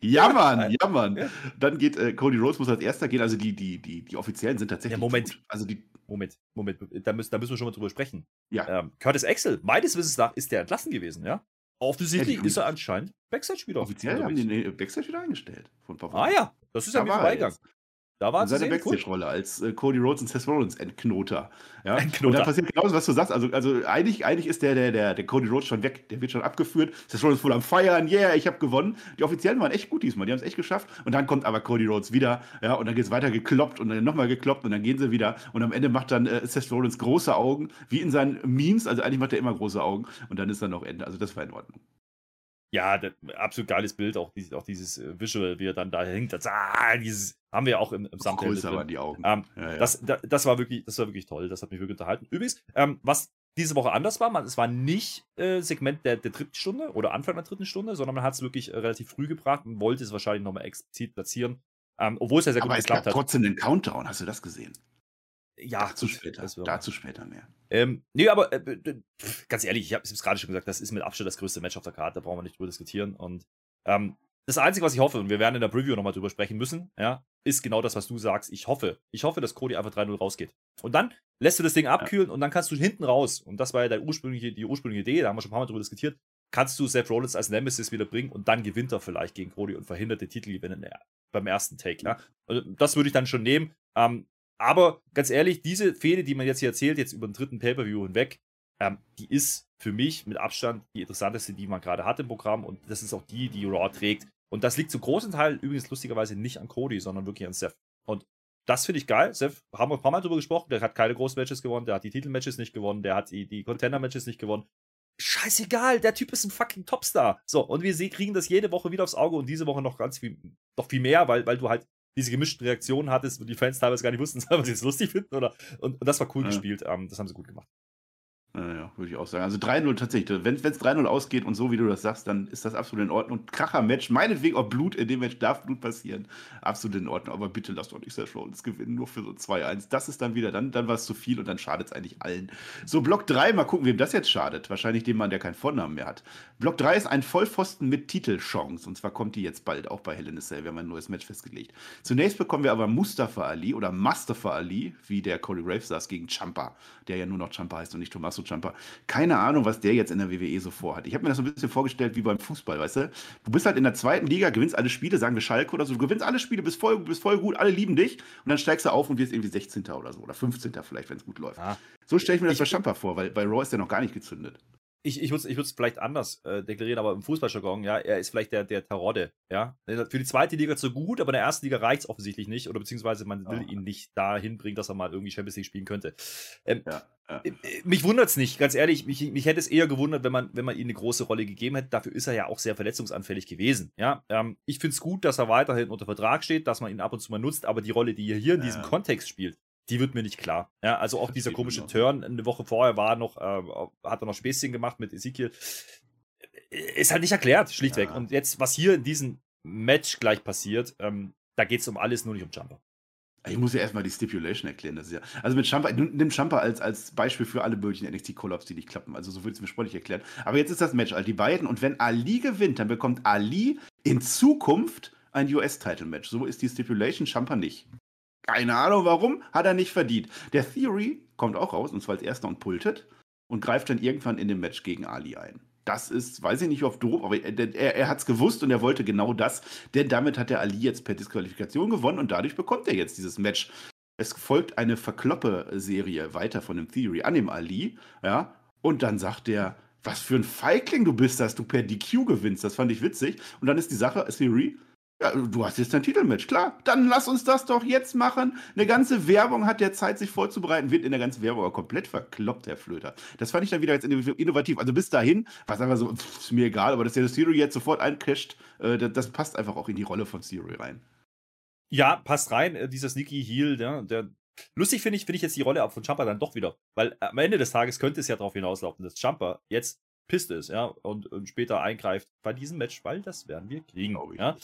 Ja, Mann, ja, Mann. Ja. Dann geht äh, Cody Rhodes muss als erster gehen. Also die, die, die, die Offiziellen sind tatsächlich. Ja, Moment. Gut. Also die. Moment, Moment. Da müssen, da müssen wir schon mal drüber sprechen. Ja. Ähm, Curtis Axel, meines Wissens nach, ist der entlassen gewesen, ja? Offensichtlich ja, ist er anscheinend Backstage wieder. Offiziell haben die den Backstage wieder eingestellt. ah ja, das ist ja mir vorbeigegangen. Da war seine Backstage-Rolle als äh, Cody Rhodes und Seth Rollins Endknoter. Ja? Endknoter. Und da passiert genauso, was du sagst. Also, also eigentlich, eigentlich ist der, der, der, der Cody Rhodes schon weg. Der wird schon abgeführt. Seth Rollins voll am Feiern. Yeah, ich habe gewonnen. Die Offiziellen waren echt gut diesmal. Die haben es echt geschafft. Und dann kommt aber Cody Rhodes wieder. Ja, und dann geht es weiter gekloppt und dann nochmal gekloppt und dann gehen sie wieder. Und am Ende macht dann äh, Seth Rollins große Augen, wie in seinen Memes. Also eigentlich macht er immer große Augen. Und dann ist dann noch Ende. Also das war in Ordnung. Ja, absolut geiles Bild, auch, dieses, auch dieses äh, Visual, wie er dann da hängt. Das, ah, dieses haben wir auch im, im Thumbnail. Größer waren die Augen. Ähm, ja, ja. Das, das, das, war wirklich, das war wirklich toll. Das hat mich wirklich unterhalten. Übrigens, ähm, was diese Woche anders war. Man, es war nicht äh, Segment der, der dritten Stunde oder Anfang der dritten Stunde, sondern man hat es wirklich äh, relativ früh gebracht und wollte es wahrscheinlich nochmal explizit platzieren. Ähm, obwohl es ja sehr gut Aber geklappt hat. trotzdem den Countdown, hast du das gesehen? Ja, dazu später. Dazu später mehr. Ähm, nee, aber äh, ganz ehrlich, ich habe es gerade schon gesagt, das ist mit Abstand das größte Match auf der Karte, da brauchen wir nicht drüber diskutieren. Und ähm, das Einzige, was ich hoffe, und wir werden in der Preview nochmal drüber sprechen müssen, ja, ist genau das, was du sagst. Ich hoffe, ich hoffe, dass Cody einfach 3-0 rausgeht. Und dann lässt du das Ding abkühlen ja. und dann kannst du hinten raus, und das war ja ursprüngliche, die ursprüngliche Idee, da haben wir schon ein paar Mal drüber diskutiert, kannst du Seth Rollins als Nemesis wieder bringen und dann gewinnt er vielleicht gegen Cody und verhindert den Titelgewinn beim ersten Take. Ja? Also das würde ich dann schon nehmen. Ähm, aber ganz ehrlich, diese Fehde, die man jetzt hier erzählt, jetzt über den dritten Pay-Per-View hinweg, ähm, die ist für mich mit Abstand die interessanteste, die man gerade hat im Programm und das ist auch die, die Raw trägt. Und das liegt zu großen Teil übrigens lustigerweise nicht an Cody, sondern wirklich an Seth. Und das finde ich geil. Seth, haben wir ein paar Mal drüber gesprochen, der hat keine großen Matches gewonnen, der hat die Titelmatches nicht gewonnen, der hat die, die Contender-Matches nicht gewonnen. Scheißegal, der Typ ist ein fucking Topstar. So, und wir kriegen das jede Woche wieder aufs Auge und diese Woche noch ganz viel, noch viel mehr, weil, weil du halt diese gemischten Reaktionen hattest, wo die Fans teilweise gar nicht wussten, ob sie es lustig finden oder. Und, und das war cool ja. gespielt. Ähm, das haben sie gut gemacht. Ja, würde ich auch sagen. Also 3-0 tatsächlich. Wenn es 3-0 ausgeht und so wie du das sagst, dann ist das absolut in Ordnung. Kracher-Match, meinetwegen auch Blut, in dem Match darf Blut passieren. Absolut in Ordnung. Aber bitte lasst doch nicht Seth Rollins gewinnen, nur für so 2-1. Das ist dann wieder, dann, dann war es zu viel und dann schadet es eigentlich allen. So, Block 3, mal gucken, wem das jetzt schadet. Wahrscheinlich dem Mann, der keinen Vornamen mehr hat. Block 3 ist ein Vollpfosten mit Titelchance. Und zwar kommt die jetzt bald auch bei Hell in. Wir haben ein neues Match festgelegt. Zunächst bekommen wir aber Mustafa Ali oder Mustafa Ali, wie der Cody Graves saß, gegen Champa, der ja nur noch Champa heißt und nicht Tommaso Champa. Kein keine Ahnung, was der jetzt in der WWE so vorhat. Ich habe mir das so ein bisschen vorgestellt wie beim Fußball, weißt du? Du bist halt in der zweiten Liga, gewinnst alle Spiele, sagen wir Schalke oder so, du gewinnst alle Spiele, bist voll, bist voll gut, alle lieben dich und dann steigst du auf und wirst irgendwie 16. oder so oder 15. vielleicht, wenn es gut läuft. Ah. So stelle ich mir das ich, bei Champa vor, weil bei Raw ist der noch gar nicht gezündet ich, ich würde es vielleicht anders äh, deklarieren, aber im Fußballjargon, ja, er ist vielleicht der, der Tarodde, ja. Für die zweite Liga zu gut, aber in der ersten Liga reicht es offensichtlich nicht, oder beziehungsweise man will oh. ihn nicht dahin bringen, dass er mal irgendwie Champions League spielen könnte. Ähm, ja, ja. Äh, äh, mich wundert es nicht, ganz ehrlich, mich, mich hätte es eher gewundert, wenn man, wenn man ihm eine große Rolle gegeben hätte. Dafür ist er ja auch sehr verletzungsanfällig gewesen, ja. Ähm, ich finde es gut, dass er weiterhin unter Vertrag steht, dass man ihn ab und zu mal nutzt, aber die Rolle, die er hier in diesem Kontext spielt, die wird mir nicht klar. Ja, also auch dieser komische Turn eine Woche vorher war noch, äh, hat er noch Späßchen gemacht mit Ezekiel. Ist halt nicht erklärt, schlichtweg. Ja. Und jetzt, was hier in diesem Match gleich passiert, ähm, da geht es um alles, nur nicht um Jumper. Ich muss ja erstmal die Stipulation erklären. Das ist ja, also mit Champa, nimm Champa als, als Beispiel für alle möglichen NXT-Collabs, die nicht klappen. Also so würde ich es mir sportlich erklären. Aber jetzt ist das Match halt die beiden. Und wenn Ali gewinnt, dann bekommt Ali in Zukunft ein US-Title-Match. So ist die Stipulation, Champa nicht. Keine Ahnung warum, hat er nicht verdient. Der Theory kommt auch raus, und zwar als erster und pultet und greift dann irgendwann in dem Match gegen Ali ein. Das ist, weiß ich nicht, ob doof, aber er, er, er hat es gewusst und er wollte genau das, denn damit hat der Ali jetzt per Disqualifikation gewonnen und dadurch bekommt er jetzt dieses Match. Es folgt eine Verkloppe-Serie weiter von dem Theory an dem Ali, ja, und dann sagt er, was für ein Feigling du bist, dass du per DQ gewinnst. Das fand ich witzig. Und dann ist die Sache, Theory, ja, du hast jetzt dein Titelmatch, klar. Dann lass uns das doch jetzt machen. Eine ganze Werbung hat der Zeit, sich vorzubereiten, wird in der ganzen Werbung aber komplett verkloppt, Herr Flöter. Das fand ich dann wieder jetzt innovativ. Also bis dahin war es einfach so, pff, ist mir egal, aber dass der Theory jetzt sofort eincasht, äh, das, passt einfach auch in die Rolle von Theory rein. Ja, passt rein, äh, dieser Sneaky Heel, der, der Lustig finde ich, finde ich jetzt die Rolle von Jumper dann doch wieder. Weil am Ende des Tages könnte es ja darauf hinauslaufen, dass Jumper jetzt pisst ist, ja, und, und, später eingreift bei diesem Match, weil das werden wir kriegen, oh, ja.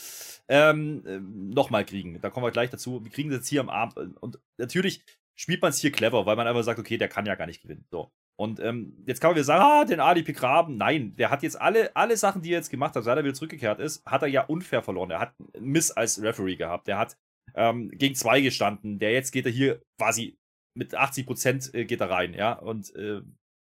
Ähm, äh, Nochmal kriegen, da kommen wir gleich dazu. Wir kriegen das jetzt hier am Abend und natürlich spielt man es hier clever, weil man einfach sagt, okay, der kann ja gar nicht gewinnen. So. Und ähm, jetzt kann man wieder sagen, ah, den Ali begraben. Nein, der hat jetzt alle, alle Sachen, die er jetzt gemacht hat, seit er wieder zurückgekehrt ist, hat er ja unfair verloren. Er hat einen Miss als Referee gehabt. Der hat ähm, gegen zwei gestanden. Der jetzt geht er hier quasi mit 80 Prozent äh, geht er rein, ja. Und äh,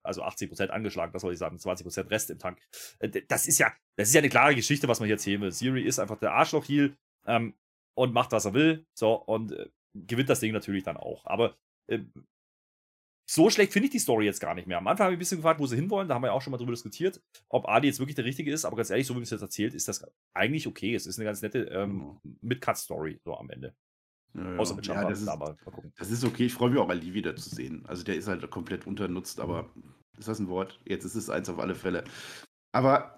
also 80% angeschlagen, das soll ich sagen, 20% Rest im Tank. Äh, das ist ja, das ist ja eine klare Geschichte, was man hier erzählen will. Siri ist einfach der Arschloch-Heal ähm, und macht, was er will. So, und äh, gewinnt das Ding natürlich dann auch. Aber äh, so schlecht finde ich die Story jetzt gar nicht mehr. Am Anfang habe ich ein bisschen gefragt, wo sie hinwollen. Da haben wir ja auch schon mal drüber diskutiert, ob Adi jetzt wirklich der Richtige ist. Aber ganz ehrlich, so wie es jetzt erzählt, ist das eigentlich okay. Es ist eine ganz nette ähm, mhm. Mid-Cut-Story so am Ende. Ja, Außer mit ja, das, ist, das ist okay. Ich freue mich auch, Ali wieder zu sehen. Also der ist halt komplett unternutzt, aber ist das ein Wort? Jetzt ist es eins auf alle Fälle. Aber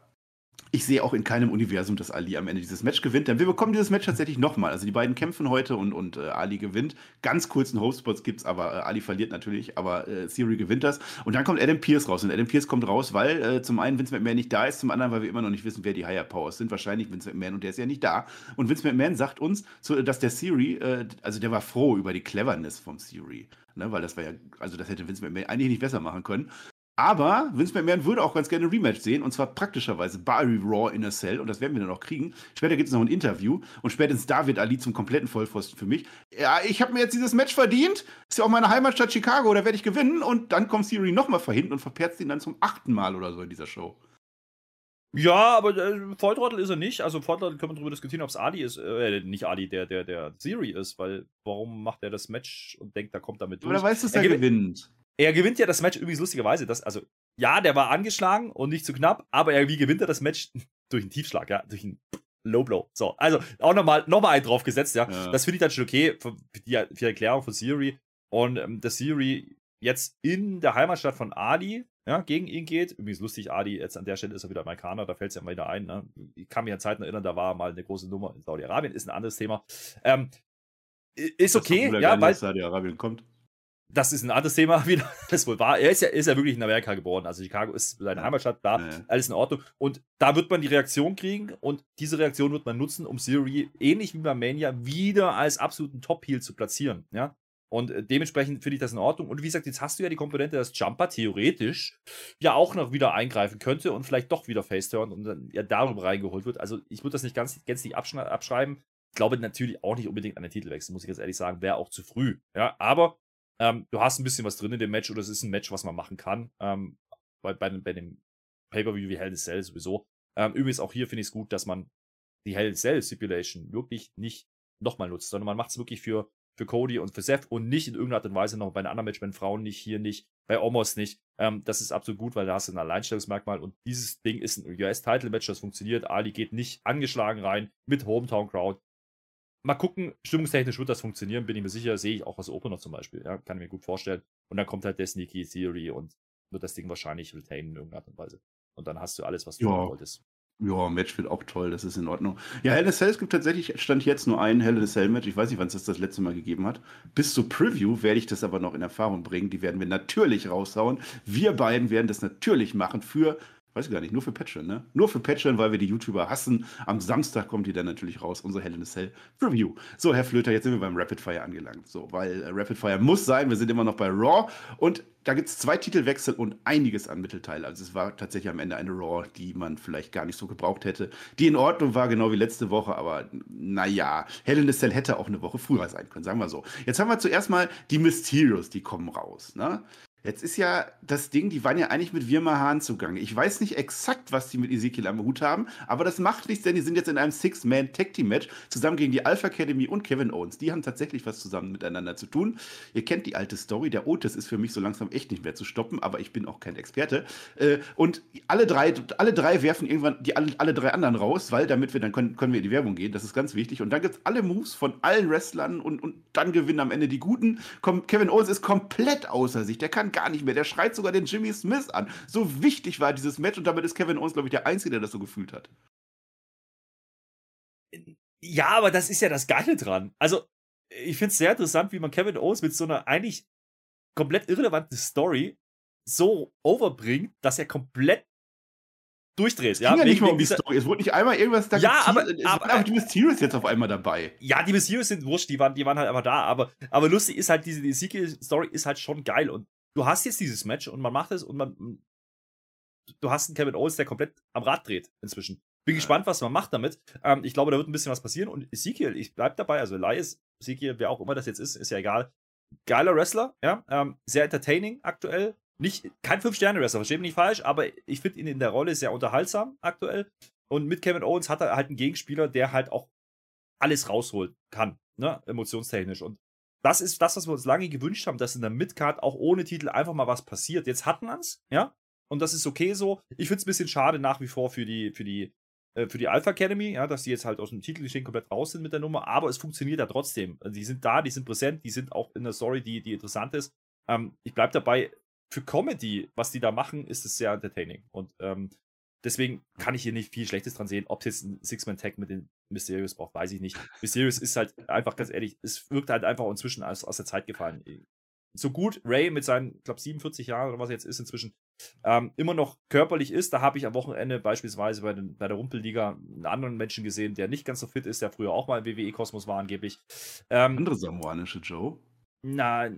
ich sehe auch in keinem Universum, dass Ali am Ende dieses Match gewinnt. Denn wir bekommen dieses Match tatsächlich nochmal. Also die beiden kämpfen heute und, und äh, Ali gewinnt. Ganz kurzen gibt es, aber äh, Ali verliert natürlich, aber äh, Theory gewinnt das. Und dann kommt Adam Pierce raus. Und Adam Pierce kommt raus, weil äh, zum einen Vince McMahon nicht da ist, zum anderen, weil wir immer noch nicht wissen, wer die Higher Powers sind. Wahrscheinlich Vince McMahon und der ist ja nicht da. Und Vince McMahon sagt uns, so, dass der Theory, äh, also der war froh über die Cleverness vom Theory. Ne, weil das war ja, also das hätte Vince McMahon eigentlich nicht besser machen können. Aber Vince McMahon würde auch ganz gerne ein Rematch sehen, und zwar praktischerweise bei Raw in a Cell, und das werden wir dann auch kriegen. Später gibt es noch ein Interview, und spätestens da wird Ali zum kompletten Vollpfosten für mich. Ja, ich habe mir jetzt dieses Match verdient, ist ja auch meine Heimatstadt Chicago, da werde ich gewinnen, und dann kommt Theory nochmal verhinten und verperzt ihn dann zum achten Mal oder so in dieser Show. Ja, aber äh, Volltrottel ist er nicht. Also Volltrottel können wir darüber diskutieren, ob es Ali ist, äh, nicht Ali, der, der, der Theory ist, weil warum macht er das Match und denkt, da kommt damit durch? Oder weißt du, dass er, er gewinnt. Er gewinnt ja das Match übrigens lustigerweise. Das, also, ja, der war angeschlagen und nicht zu knapp, aber er, wie gewinnt er das Match? durch einen Tiefschlag, ja, durch einen Low Blow. So, also auch nochmal noch mal einen draufgesetzt, ja. ja. Das finde ich dann schon okay für die, für die Erklärung von Siri. Und ähm, dass Siri jetzt in der Heimatstadt von Adi ja, gegen ihn geht. Übrigens lustig, Adi, jetzt an der Stelle ist er wieder Amerikaner, da fällt es ja immer wieder ein. Ne? Ich kann mich an Zeiten erinnern, da war mal eine große Nummer in Saudi-Arabien, ist ein anderes Thema. Ähm, ist okay, ja, weil Saudi-Arabien kommt das ist ein anderes Thema wieder. Das wohl war. Er ist ja, ist ja wirklich in Amerika geboren. Also Chicago ist seine Heimatstadt, da ja. alles in Ordnung. Und da wird man die Reaktion kriegen und diese Reaktion wird man nutzen, um Siri ähnlich wie bei Mania wieder als absoluten Top-Heel zu platzieren. Ja. Und äh, dementsprechend finde ich das in Ordnung. Und wie gesagt, jetzt hast du ja die Komponente, dass Jumper theoretisch ja auch noch wieder eingreifen könnte und vielleicht doch wieder Faceturn und dann ja darüber reingeholt wird. Also ich würde das nicht ganz gänzlich abschreiben. Ich glaube natürlich auch nicht unbedingt an den Titelwechsel, muss ich jetzt ehrlich sagen, wäre auch zu früh. Ja, aber ähm, du hast ein bisschen was drin in dem Match oder es ist ein Match, was man machen kann. Ähm, bei, bei, bei dem Pay-Per-View wie Hell in Cell sowieso. Ähm, übrigens auch hier finde ich es gut, dass man die Hell in Cell Stipulation wirklich nicht nochmal nutzt, sondern man macht es wirklich für, für Cody und für Seth und nicht in irgendeiner Art und Weise noch bei einem anderen Match, den Frauen nicht, hier nicht, bei Omos nicht. Ähm, das ist absolut gut, weil da hast du ein Alleinstellungsmerkmal und dieses Ding ist ein US-Title-Match, das funktioniert. Ali geht nicht angeschlagen rein mit Hometown-Crowd mal gucken, stimmungstechnisch wird das funktionieren, bin ich mir sicher, sehe ich auch als Opener zum Beispiel, ja, kann ich mir gut vorstellen. Und dann kommt halt der Sneaky Theory und wird das Ding wahrscheinlich retainen in irgendeiner Art und Weise. Und dann hast du alles, was du ja. wolltest. Ja, Match wird auch toll, das ist in Ordnung. Ja, Hell in a Cell, es gibt tatsächlich, stand jetzt nur ein Hell in a Cell Match. Ich weiß nicht, wann es das das letzte Mal gegeben hat. Bis zur Preview werde ich das aber noch in Erfahrung bringen. Die werden wir natürlich raushauen. Wir beiden werden das natürlich machen für Weiß ich gar nicht, nur für Patreon, ne? Nur für Patreon, weil wir die YouTuber hassen. Am Samstag kommt die dann natürlich raus, unsere Hell in a Cell Review. So, Herr Flöter, jetzt sind wir beim Rapid Fire angelangt. So, weil äh, Rapid Fire muss sein, wir sind immer noch bei Raw und da gibt es zwei Titelwechsel und einiges an Mittelteil. Also es war tatsächlich am Ende eine Raw, die man vielleicht gar nicht so gebraucht hätte. Die in Ordnung war, genau wie letzte Woche, aber naja, Hell in a Cell hätte auch eine Woche früher sein können, sagen wir so. Jetzt haben wir zuerst mal die Mysterios, die kommen raus. Ne? Jetzt ist ja das Ding, die waren ja eigentlich mit Wirma Hahn zugange. Ich weiß nicht exakt, was die mit Ezekiel am Hut haben, aber das macht nichts, denn die sind jetzt in einem Six-Man-Tag-Team-Match zusammen gegen die Alpha Academy und Kevin Owens. Die haben tatsächlich was zusammen miteinander zu tun. Ihr kennt die alte Story. Der Otis ist für mich so langsam echt nicht mehr zu stoppen, aber ich bin auch kein Experte. Äh, und alle drei, alle drei werfen irgendwann die alle, alle drei anderen raus, weil damit wir dann können, können wir in die Werbung gehen. Das ist ganz wichtig. Und dann gibt es alle Moves von allen Wrestlern und, und dann gewinnen am Ende die Guten. Kevin Owens ist komplett außer sich. Der kann gar nicht mehr. Der schreit sogar den Jimmy Smith an. So wichtig war dieses Match und damit ist Kevin Owens, glaube ich, der Einzige, der das so gefühlt hat. Ja, aber das ist ja das Geile dran. Also, ich finde es sehr interessant, wie man Kevin Owens mit so einer eigentlich komplett irrelevanten Story so overbringt, dass er komplett durchdreht. Ja, ja nicht mal um die Story. Es wurde nicht einmal irgendwas da Ja, aber, es aber, waren die Mysterious jetzt auf einmal dabei. Ja, die Mysterious sind wurscht, die waren, die waren halt einfach da. Aber, aber lustig ist halt, diese die Ezekiel-Story ist halt schon geil. Und du hast jetzt dieses Match und man macht es und man. Du hast einen Kevin Owens, der komplett am Rad dreht inzwischen. Bin gespannt, was man macht damit. Ähm, ich glaube, da wird ein bisschen was passieren. Und Ezekiel, ich bleib dabei, also Elias, Ezekiel, wer auch immer das jetzt ist, ist ja egal. Geiler Wrestler, ja. Ähm, sehr entertaining aktuell. Nicht, kein Fünf-Sterne-Wrestler, verstehe mich nicht falsch, aber ich finde ihn in der Rolle sehr unterhaltsam aktuell. Und mit Kevin Owens hat er halt einen Gegenspieler, der halt auch alles rausholen kann, ne, emotionstechnisch. Und das ist das, was wir uns lange gewünscht haben, dass in der Midcard auch ohne Titel einfach mal was passiert. Jetzt hatten wir es, ja, und das ist okay so. Ich finde es ein bisschen schade nach wie vor für die, für die, äh, für die Alpha Academy, ja, dass die jetzt halt aus dem Titelgeschehen komplett raus sind mit der Nummer, aber es funktioniert ja trotzdem. Also die sind da, die sind präsent, die sind auch in der Story, die, die interessant ist. Ähm, ich bleibe dabei, für Comedy, was die da machen, ist es sehr entertaining. Und ähm, deswegen kann ich hier nicht viel Schlechtes dran sehen. Ob es jetzt ein Six-Man-Tag mit den Mysterious braucht, weiß ich nicht. Mysterious ist halt einfach ganz ehrlich, es wirkt halt einfach inzwischen aus, aus der Zeit gefallen. So gut Ray mit seinen, ich glaube, 47 Jahren oder was er jetzt ist inzwischen, ähm, immer noch körperlich ist. Da habe ich am Wochenende beispielsweise bei, den, bei der Rumpelliga einen anderen Menschen gesehen, der nicht ganz so fit ist, der früher auch mal im WWE-Kosmos war angeblich. Ähm, Andere samoanische Joe? Na,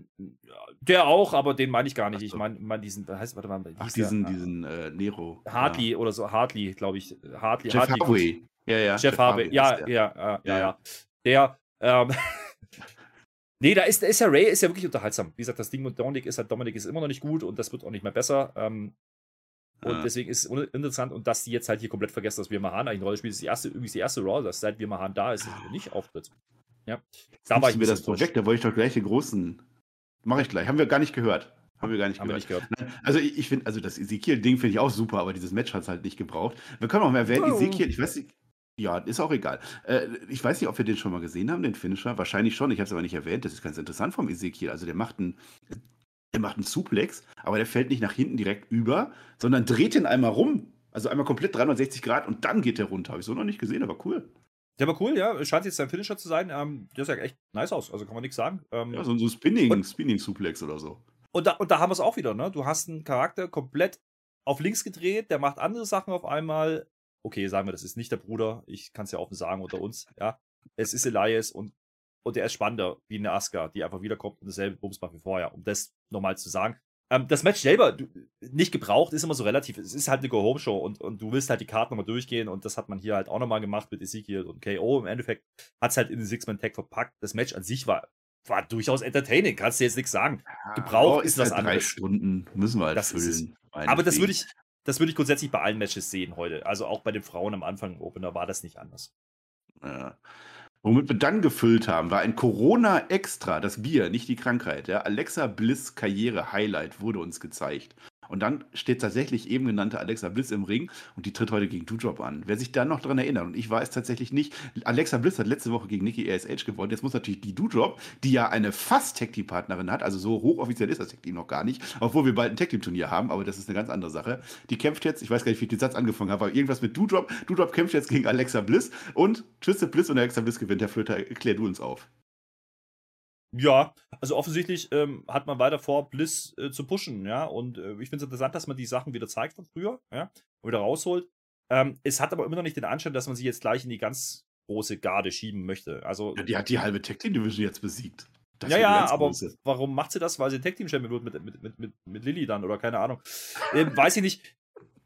der auch, aber den meine ich gar nicht. Ich meine mein diesen, heißt, warte mal, Ach, diesen, der, diesen äh, Nero. Hartley ja. oder so, Hartley, glaube ich. Hartley, Jeff Hartley. Harvey. Ja, ja. Jeff, Jeff Harvey, ja, ja, ja, ja, ja. Der, ähm, nee, da ist, da ist ja Ray ist ja wirklich unterhaltsam. Wie gesagt, das Ding mit Dominic ist halt, Dominic ist immer noch nicht gut und das wird auch nicht mehr besser. Ähm, und ja. deswegen ist es interessant und dass die jetzt halt hier komplett vergessen, dass wir Mahan eigentlich eine Rolle spielt. Das ist die erste, übrigens die erste Raw, dass seit wir Mahan da ist, nicht auftritt. Ja. Da war ich mir das Projekt, da wollte ich doch gleich den großen. Mache ich gleich. Haben wir gar nicht gehört. Haben wir gar nicht, gehört. Nicht gehört. Also ich, ich finde, also das Ezekiel-Ding finde ich auch super, aber dieses Match hat es halt nicht gebraucht. Wir können auch mal erwähnen, oh. Ezekiel, ich weiß nicht, ja, ist auch egal. Äh, ich weiß nicht, ob wir den schon mal gesehen haben, den Finisher. Wahrscheinlich schon, ich habe es aber nicht erwähnt. Das ist ganz interessant vom Ezekiel. Also der macht einen, der macht einen Suplex, aber der fällt nicht nach hinten direkt über, sondern dreht ihn einmal rum. Also einmal komplett 360 Grad und dann geht er runter. Habe ich so noch nicht gesehen, aber cool. Der war cool, ja. Scheint jetzt sein Finisher zu sein. Ähm, der sah echt nice aus, also kann man nichts sagen. Ähm, ja, so ein so Spinning, Spinning-Suplex oder so. Und da, und da haben wir es auch wieder, ne? Du hast einen Charakter komplett auf links gedreht, der macht andere Sachen auf einmal. Okay, sagen wir, das ist nicht der Bruder. Ich kann es ja offen sagen unter uns, ja. Es ist Elias und, und der ist spannender wie eine Aska, die einfach wiederkommt und dasselbe Bums macht wie vorher. Um das nochmal zu sagen. Ähm, das Match selber du, nicht gebraucht, ist immer so relativ. Es ist halt eine Go-Home-Show und, und du willst halt die Karten nochmal durchgehen und das hat man hier halt auch nochmal gemacht mit Ezekiel und KO. Im Endeffekt hat es halt in den Six-Man-Tag verpackt. Das Match an sich war, war durchaus entertaining, kannst du jetzt nichts sagen. Gebraucht oh, ist, was anderes. Drei Stunden müssen wir halt das füllen. aber das würde ich, das würde ich grundsätzlich bei allen Matches sehen heute. Also auch bei den Frauen am Anfang im Opener war das nicht anders. Ja. Womit wir dann gefüllt haben, war ein Corona Extra, das Bier, nicht die Krankheit. Ja. Alexa Bliss Karriere Highlight wurde uns gezeigt. Und dann steht tatsächlich eben genannte Alexa Bliss im Ring und die tritt heute gegen Doudrop an. Wer sich da noch dran erinnert, und ich weiß tatsächlich nicht, Alexa Bliss hat letzte Woche gegen Nikki ASH gewonnen. Jetzt muss natürlich die Doudrop, die ja eine fast Tag Team Partnerin hat, also so hochoffiziell ist das Tag Team noch gar nicht, obwohl wir bald ein Tag Team Turnier haben, aber das ist eine ganz andere Sache. Die kämpft jetzt, ich weiß gar nicht, wie ich den Satz angefangen habe, aber irgendwas mit Doudrop. Doudrop kämpft jetzt gegen Alexa Bliss und Twisted Bliss und Alexa Bliss gewinnt. Herr Flöter, klär du uns auf. Ja, also offensichtlich ähm, hat man weiter vor, Bliss äh, zu pushen, ja. Und äh, ich finde es interessant, dass man die Sachen wieder zeigt von früher, ja, und wieder rausholt. Ähm, es hat aber immer noch nicht den Anschein, dass man sie jetzt gleich in die ganz große Garde schieben möchte. Also, ja, die hat die halbe Tech Team Division jetzt besiegt. Das ja, ja, aber große. warum macht sie das? Weil sie Tech Team Champion wird mit, mit, mit, mit, mit Lilly dann oder keine Ahnung. Ähm, weiß ich nicht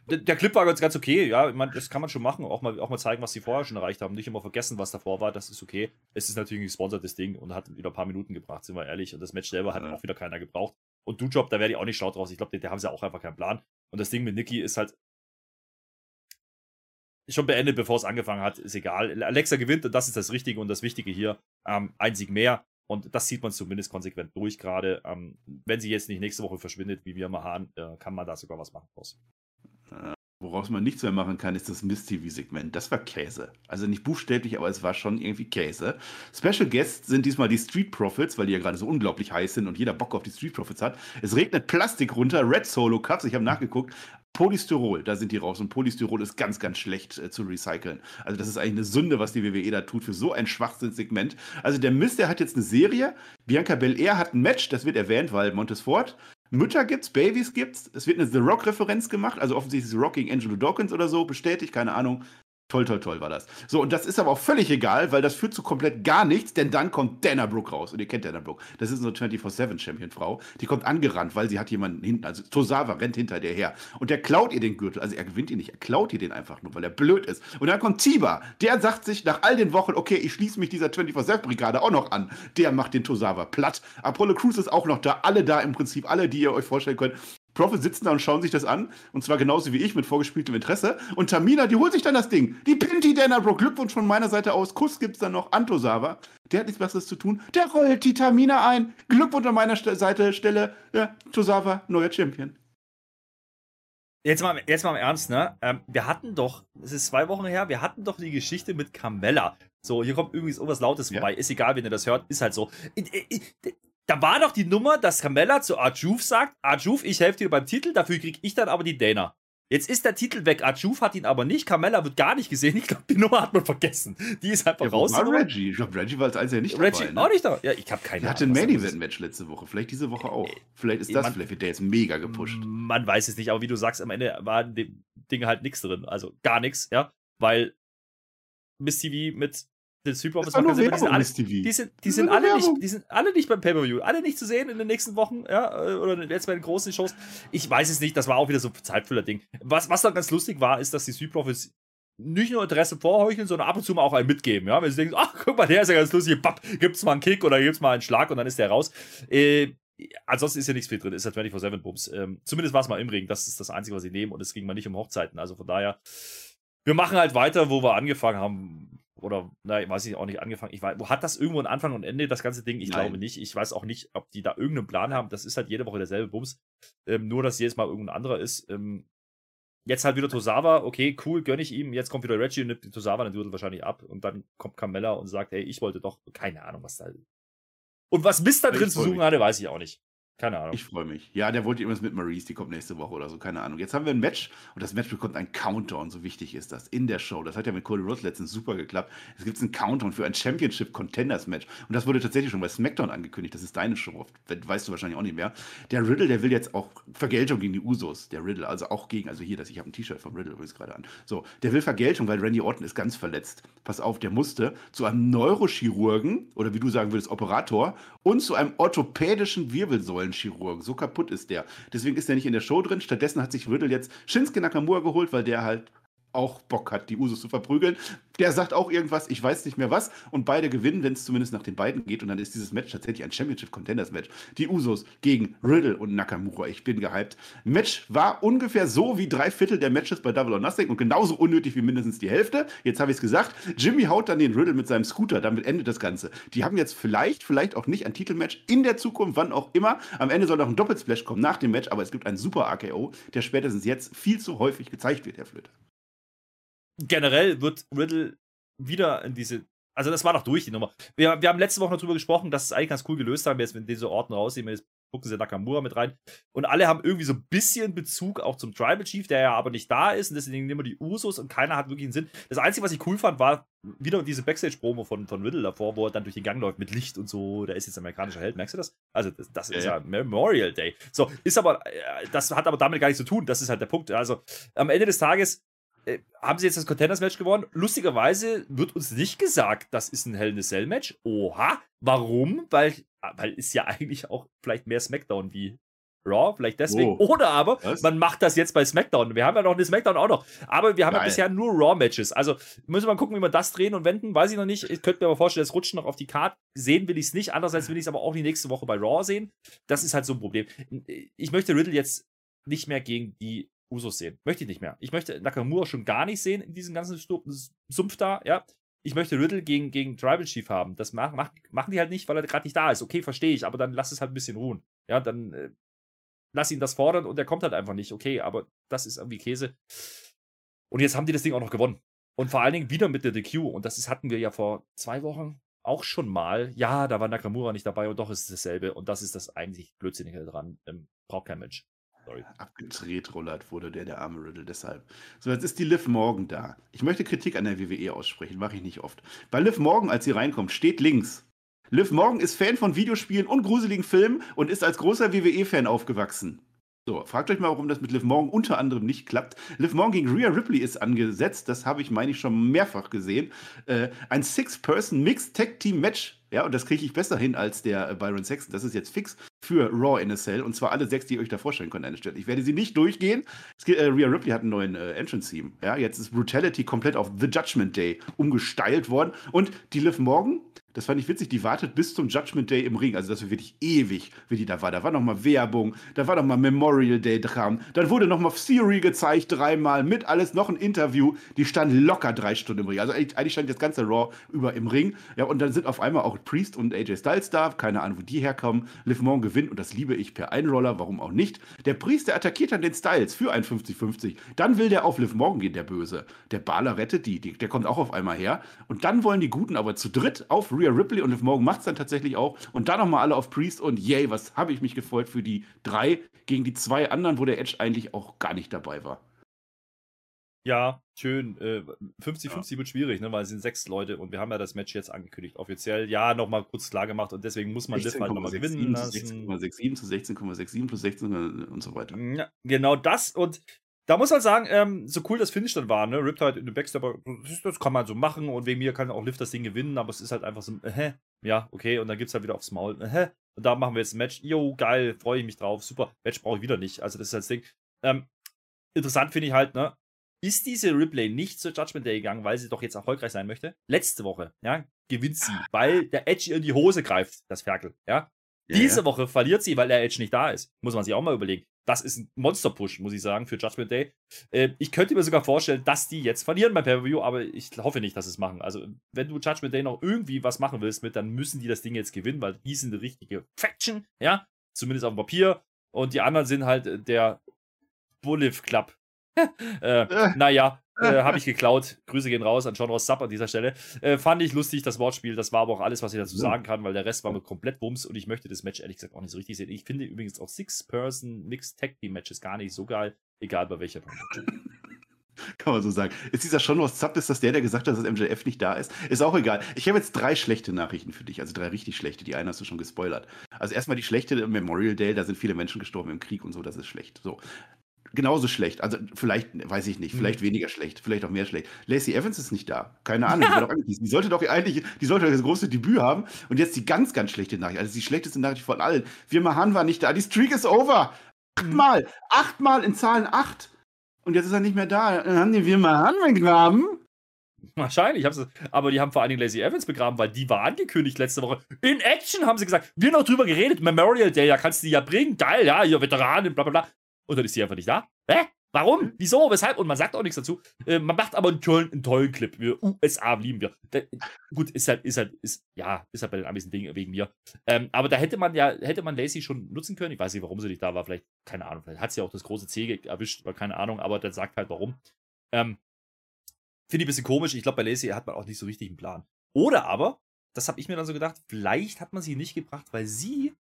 der Clip war ganz, ganz okay, ja. Ich meine, das kann man schon machen. Auch mal, auch mal zeigen, was sie vorher schon erreicht haben. Nicht immer vergessen, was davor war. Das ist okay. Es ist natürlich ein gesponsertes Ding und hat wieder ein paar Minuten gebracht, sind wir ehrlich. Und das Match selber hat ja. auch wieder keiner gebraucht. Und Du-Job, da werde ich auch nicht schlau draus. Ich glaube, da haben sie auch einfach keinen Plan. Und das Ding mit Nikki ist halt schon beendet, bevor es angefangen hat. Ist egal. Alexa gewinnt und das ist das Richtige und das Wichtige hier. Ähm, ein Sieg mehr. Und das sieht man zumindest konsequent durch gerade. Ähm, wenn sie jetzt nicht nächste Woche verschwindet, wie wir mal haben, äh, kann man da sogar was machen draus. Woraus man nichts mehr machen kann, ist das Miss-TV-Segment. Das war Käse. Also nicht buchstäblich, aber es war schon irgendwie Käse. Special Guests sind diesmal die Street Profits, weil die ja gerade so unglaublich heiß sind und jeder Bock auf die Street Profits hat. Es regnet Plastik runter, Red Solo Cups, ich habe nachgeguckt. Polystyrol, da sind die raus. Und Polystyrol ist ganz, ganz schlecht äh, zu recyceln. Also das ist eigentlich eine Sünde, was die WWE da tut für so ein Schwachsinnssegment. Also der Mist, der hat jetzt eine Serie. Bianca Belair hat ein Match, das wird erwähnt, weil Montesfort Mütter gibt's, Babys gibt's. Es wird eine The Rock-Referenz gemacht, also offensichtlich ist The Rock gegen Angelo Dawkins oder so, bestätigt, keine Ahnung. Toll, toll, toll war das. So, und das ist aber auch völlig egal, weil das führt zu komplett gar nichts, denn dann kommt Dana Brooke raus. Und ihr kennt Dana Brooke. Das ist eine 24-7-Champion-Frau. Die kommt angerannt, weil sie hat jemanden hinten, also Tosawa rennt hinter der her. Und der klaut ihr den Gürtel. Also er gewinnt ihn nicht, er klaut ihr den einfach nur, weil er blöd ist. Und dann kommt Tiba. Der sagt sich nach all den Wochen, okay, ich schließe mich dieser 24-7-Brigade auch noch an. Der macht den Tosawa platt. Apollo Crews ist auch noch da. Alle da im Prinzip, alle, die ihr euch vorstellen könnt. Profit sitzen da und schauen sich das an. Und zwar genauso wie ich, mit vorgespieltem Interesse. Und Tamina, die holt sich dann das Ding. Die Pinty Dana Bro. Glückwunsch von meiner Seite aus. Kuss gibt's dann noch. Antosawa. Der hat nichts Besseres zu tun. Der rollt die Tamina ein. Glückwunsch an meiner Seite. Stelle. Ja, Tosawa, neuer Champion. Jetzt mal, jetzt mal im Ernst, ne? Ähm, wir hatten doch, es ist zwei Wochen her, wir hatten doch die Geschichte mit Carmella. So, hier kommt übrigens irgendwas Lautes vorbei. Ja. Ist egal, wenn ihr das hört, ist halt so. Da war doch die Nummer, dass Carmella zu Arjuf sagt, Arjuf, ich helfe dir beim Titel, dafür krieg ich dann aber die Dana. Jetzt ist der Titel weg. Ajuv hat ihn aber nicht. Carmella wird gar nicht gesehen. Ich glaube, die Nummer hat man vergessen. Die ist einfach Ja, raus. war Reggie? Ich glaube, Reggie war als einziger nicht Reggie dabei. Ne? auch nicht da. Ja, ich habe keine Der hatte ein Main. Event Match letzte Woche. Vielleicht diese Woche auch. Vielleicht ist das, man- vielleicht wird der jetzt mega gepusht. Man weiß es nicht, aber wie du sagst, am Ende war in dem Ding halt nichts drin. Also gar nichts, ja. Weil Miss TV mit den Super Das war nur die sind alle, die sind, die Das sind alle nicht, die sind alle nicht beim Pay-Per-View, alle nicht zu sehen in den nächsten Wochen, ja, äh, oder jetzt bei den großen Shows. Ich weiß es nicht, das war auch wieder so ein Zeitfüller-Ding. Was, was dann ganz lustig war, ist, dass die Street Profits nicht nur Interesse vorheucheln, sondern ab und zu mal auch einen mitgeben, ja. Wenn sie denken, ach, guck mal, der ist ja ganz lustig, papp, gibt's mal einen Kick oder gibt's mal einen Schlag und dann ist der raus. Äh, ansonsten ist ja nichts viel drin, ist ja 24-7-Bums. Ähm, zumindest war es mal im Ring, das ist das Einzige, was sie nehmen und es ging mal nicht um Hochzeiten. Also von daher, wir machen halt weiter, wo wir angefangen haben. Oder, na, weiß ich auch nicht, angefangen. Ich weiß, wo hat das irgendwo einen Anfang und Ende, das ganze Ding? Ich Nein. glaube nicht. Ich weiß auch nicht, ob die da irgendeinen Plan haben. Das ist halt jede Woche derselbe Bums. Ähm, nur, dass jedes Mal irgendein anderer ist. Ähm, jetzt halt wieder Tosawa, okay, cool, gönn ich ihm. Jetzt kommt wieder Reggie und nimmt die Tosawa dann Gürtel wahrscheinlich ab. Und dann kommt Carmella und sagt, ey, ich wollte doch, keine Ahnung, was da. Und was Mist da drin zu suchen hatte, weiß ich auch nicht. Keine Ahnung. Ich freue mich. Ja, der wollte irgendwas mit Maurice, die kommt nächste Woche oder so, keine Ahnung. Jetzt haben wir ein Match und das Match bekommt einen Countdown, so wichtig ist das, in der Show. Das hat ja mit Cody Rhodes letztens super geklappt. Es gibt einen Countdown für ein Championship Contenders Match und das wurde tatsächlich schon bei SmackDown angekündigt. Das ist deine Show, weißt du wahrscheinlich auch nicht mehr. Der Riddle, der will jetzt auch Vergeltung gegen die Usos, der Riddle, also auch gegen, also hier, das, ich habe ein T-Shirt vom Riddle übrigens gerade an. So, der will Vergeltung, weil Randy Orton ist ganz verletzt. Pass auf, der musste zu einem Neurochirurgen oder wie du sagen würdest, Operator und zu einem orthopädischen Wirbelsäulenchirurgen. So kaputt ist der. Deswegen ist er nicht in der Show drin. Stattdessen hat sich Riddle jetzt Shinsuke Nakamura geholt, weil der halt auch Bock hat, die Usos zu verprügeln. Der sagt auch irgendwas, ich weiß nicht mehr was. Und beide gewinnen, wenn es zumindest nach den beiden geht. Und dann ist dieses Match tatsächlich ein Championship Contenders Match. Die Usos gegen Riddle und Nakamura. Ich bin gehypt. Match war ungefähr so wie drei Viertel der Matches bei Double or Nothing und genauso unnötig wie mindestens die Hälfte. Jetzt habe ich es gesagt. Jimmy haut dann den Riddle mit seinem Scooter. Damit endet das Ganze. Die haben jetzt vielleicht, vielleicht auch nicht ein Titelmatch in der Zukunft, wann auch immer. Am Ende soll noch ein Doppelsplash kommen nach dem Match, aber es gibt einen super AKO, der spätestens jetzt viel zu häufig gezeigt wird, Herr Flöter. Generell wird Riddle wieder in diese. Also, das war doch durch, die Nummer. Wir, wir haben letzte Woche noch drüber gesprochen, dass es eigentlich ganz cool gelöst haben, jetzt mit diese Orten rausnehmen, jetzt gucken sie Nakamura mit rein. Und alle haben irgendwie so ein bisschen Bezug auch zum Tribal Chief, der ja aber nicht da ist. Und deswegen nehmen wir die Usos und keiner hat wirklich einen Sinn. Das Einzige, was ich cool fand, war wieder diese Backstage-Promo von, von Riddle davor, wo er dann durch den Gang läuft mit Licht und so. Der ist jetzt amerikanischer Held, merkst du das? Also, das, das ist Ja, ja, Memorial Day. So, ist aber, äh, das hat aber damit gar nichts zu tun. Das ist halt der Punkt. Also, am Ende des Tages äh, haben sie jetzt das Contenders-Match gewonnen. Lustigerweise wird uns nicht gesagt, das ist ein Hell in a Cell-Match. Oha. Warum? Weil, weil ist ja eigentlich auch vielleicht mehr Smackdown wie Raw, vielleicht deswegen. Oh. Oder aber, Was? man macht das jetzt bei SmackDown. Wir haben ja noch eine SmackDown auch noch. Aber wir haben ja Geil. bisher nur Raw-Matches. Also müssen wir mal gucken, wie wir das drehen und wenden. Weiß ich noch nicht. Ich könnte mir aber vorstellen, es rutscht noch auf die Karte. Sehen will ich es nicht. Andererseits will ich es aber auch die nächste Woche bei Raw sehen. Das ist halt so ein Problem. Ich möchte Riddle jetzt nicht mehr gegen die Usos sehen. Möchte ich nicht mehr. Ich möchte Nakamura schon gar nicht sehen in diesem ganzen Sumpf da, ja. Ich möchte Riddle gegen, gegen Tribal Chief haben. Das mach, mach, machen die halt nicht, weil er gerade nicht da ist. Okay, verstehe ich, aber dann lass es halt ein bisschen ruhen. Ja, dann äh, lass ihn das fordern und er kommt halt einfach nicht. Okay, aber das ist irgendwie Käse. Und jetzt haben die das Ding auch noch gewonnen. Und vor allen Dingen wieder mit der DQ. Und das ist, hatten wir ja vor zwei Wochen auch schon mal. Ja, da war Nakamura nicht dabei und doch ist es dasselbe. Und das ist das eigentlich Blödsinnige dran. Ähm, braucht kein Mensch. Sorry. Abgedreht rollert wurde der, der arme Riddle, deshalb. So, jetzt ist die Liv Morgan da. Ich möchte Kritik an der WWE aussprechen, mache ich nicht oft. Bei Liv Morgan, als sie reinkommt, steht links. Liv Morgan ist Fan von Videospielen und gruseligen Filmen und ist als großer WWE-Fan aufgewachsen. So, fragt euch mal, warum das mit Liv Morgan unter anderem nicht klappt. Liv Morgan gegen Rhea Ripley ist angesetzt, das habe ich, meine ich, schon mehrfach gesehen. Äh, ein Six-Person-Mixed-Tag-Team-Match. Ja, und das kriege ich besser hin als der äh, Byron Sexton. Das ist jetzt fix für Raw in a Cell. Und zwar alle sechs, die ihr euch da vorstellen könnt an der Stelle. Ich werde sie nicht durchgehen. Geht, äh, Rhea Ripley hat einen neuen äh, Entrance-Theme. Ja, jetzt ist Brutality komplett auf The Judgment Day umgestylt worden. Und die Liv Morgan, das fand ich witzig, die wartet bis zum Judgment Day im Ring. Also das war wirklich ewig, wie die da war. Da war nochmal Werbung, da war nochmal Memorial Day dran. Dann wurde nochmal Theory gezeigt, dreimal, mit alles noch ein Interview. Die stand locker drei Stunden im Ring. Also eigentlich stand das ganze Raw über im Ring. Ja, und dann sind auf einmal auch Priest und AJ Styles da. Keine Ahnung, wo die herkommen. Liv Morgan gewinnt und das liebe ich per Einroller, warum auch nicht. Der Priest, der attackiert dann den Styles für ein 50-50. Dann will der auf Liv Morgan gehen, der Böse. Der Baler rettet die. die. Der kommt auch auf einmal her. Und dann wollen die Guten aber zu dritt auf Rhea Ripley und Liv Morgan macht es dann tatsächlich auch. Und dann nochmal alle auf Priest und yay, was habe ich mich gefreut für die drei gegen die zwei anderen, wo der Edge eigentlich auch gar nicht dabei war. Ja, schön. 50-50 äh, wird schwierig, ne, weil es sind sechs Leute und wir haben ja das Match jetzt angekündigt, offiziell. Ja, nochmal kurz klar gemacht und deswegen muss man Liv halt nochmal gewinnen lassen. 16,67 zu 16,67 plus 16 und so weiter. Ja, genau das und da muss man sagen, ähm, so cool das Finish dann war, ne? Riptide in den Backstabber, das, kann man so machen und wegen mir kann auch Liv das Ding gewinnen, aber es ist halt einfach so, äh, ja, okay, und dann gibt's halt wieder aufs Maul, äh, und da machen wir jetzt ein Match, yo, geil, freue ich mich drauf, super, Match brauche ich wieder nicht, also das ist halt das Ding. Ähm, interessant finde ich halt, ne? Ist diese Ripley nicht zur Judgment Day gegangen, weil sie doch jetzt erfolgreich sein möchte? Letzte Woche, ja, gewinnt sie, weil der Edge in die Hose greift, das Ferkel, ja. Ja Diese ja. Woche verliert sie, weil der Edge nicht da ist. Muss man sich auch mal überlegen das ist ein Monster-Push, muss ich sagen, für Judgment Day. Äh, ich könnte mir sogar vorstellen, dass die jetzt verlieren beim Pay-Per-View, aber ich hoffe nicht, dass sie es machen. Also, wenn du Judgment Day noch irgendwie was machen willst mit, dann müssen die das Ding jetzt gewinnen, weil die sind eine richtige Faction, ja, zumindest auf dem Papier. Und die anderen sind halt der Bulliv Club. äh, naja, äh, habe ich geklaut. Grüße gehen raus an John Ross Sub an dieser Stelle. Äh, fand ich lustig, das Wortspiel. Das war aber auch alles, was ich dazu sagen kann, weil der Rest war mir komplett Bums und ich möchte das Match ehrlich gesagt auch nicht so richtig sehen. Ich finde übrigens auch Six-Person Mixed Tag Team Matches gar nicht so geil, egal bei welcher Kann man so sagen. Ist dieser John Ross Sub, ist das der, der gesagt hat, dass MJF nicht da ist? Ist auch egal. Ich habe jetzt drei schlechte Nachrichten für dich, also drei richtig schlechte. Die eine hast du schon gespoilert. Also erstmal die schlechte Memorial Day, da sind viele Menschen gestorben im Krieg und so, das ist schlecht. So genauso schlecht. Also vielleicht, weiß ich nicht, mhm. vielleicht mhm. weniger schlecht, vielleicht auch mehr schlecht. Lacey Evans ist nicht da. Keine Ahnung. Die, die sollte doch eigentlich, die sollte das große Debüt haben. Und jetzt die ganz, ganz schlechte Nachricht. Also die schlechteste Nachricht von allen. Wir Mahan war nicht da. Die Streak ist over. Achtmal. Achtmal in Zahlen acht. Und jetzt ist er nicht mehr da. Dann haben die wir Mahan begraben. Wahrscheinlich, aber die haben vor allen Dingen Lacey Evans begraben, weil die war angekündigt letzte Woche. In Action haben sie gesagt, wir noch drüber geredet, Memorial Day, ja, kannst du die ja bringen, geil, ja, ihr Veteranen, bla bla bla. Und dann ist sie einfach nicht da. Hä? Warum? Wieso? Weshalb? Und man sagt auch nichts dazu. Äh, man macht aber einen tollen, einen tollen Clip. Wir USA lieben wir. Da, gut, ist halt, ist halt, ist, ja, ist halt bei den Amis ein Ding wegen mir. Ähm, aber da hätte man ja, hätte man Lacey schon nutzen können. Ich weiß nicht, warum sie nicht da war. Vielleicht, keine Ahnung, vielleicht hat sie auch das große C erwischt, oder keine Ahnung, aber dann sagt halt warum. Ähm, Finde ich ein bisschen komisch. Ich glaube, bei Lacey hat man auch nicht so richtig einen Plan. Oder aber, das habe ich mir dann so gedacht, vielleicht hat man sie nicht gebracht, weil sie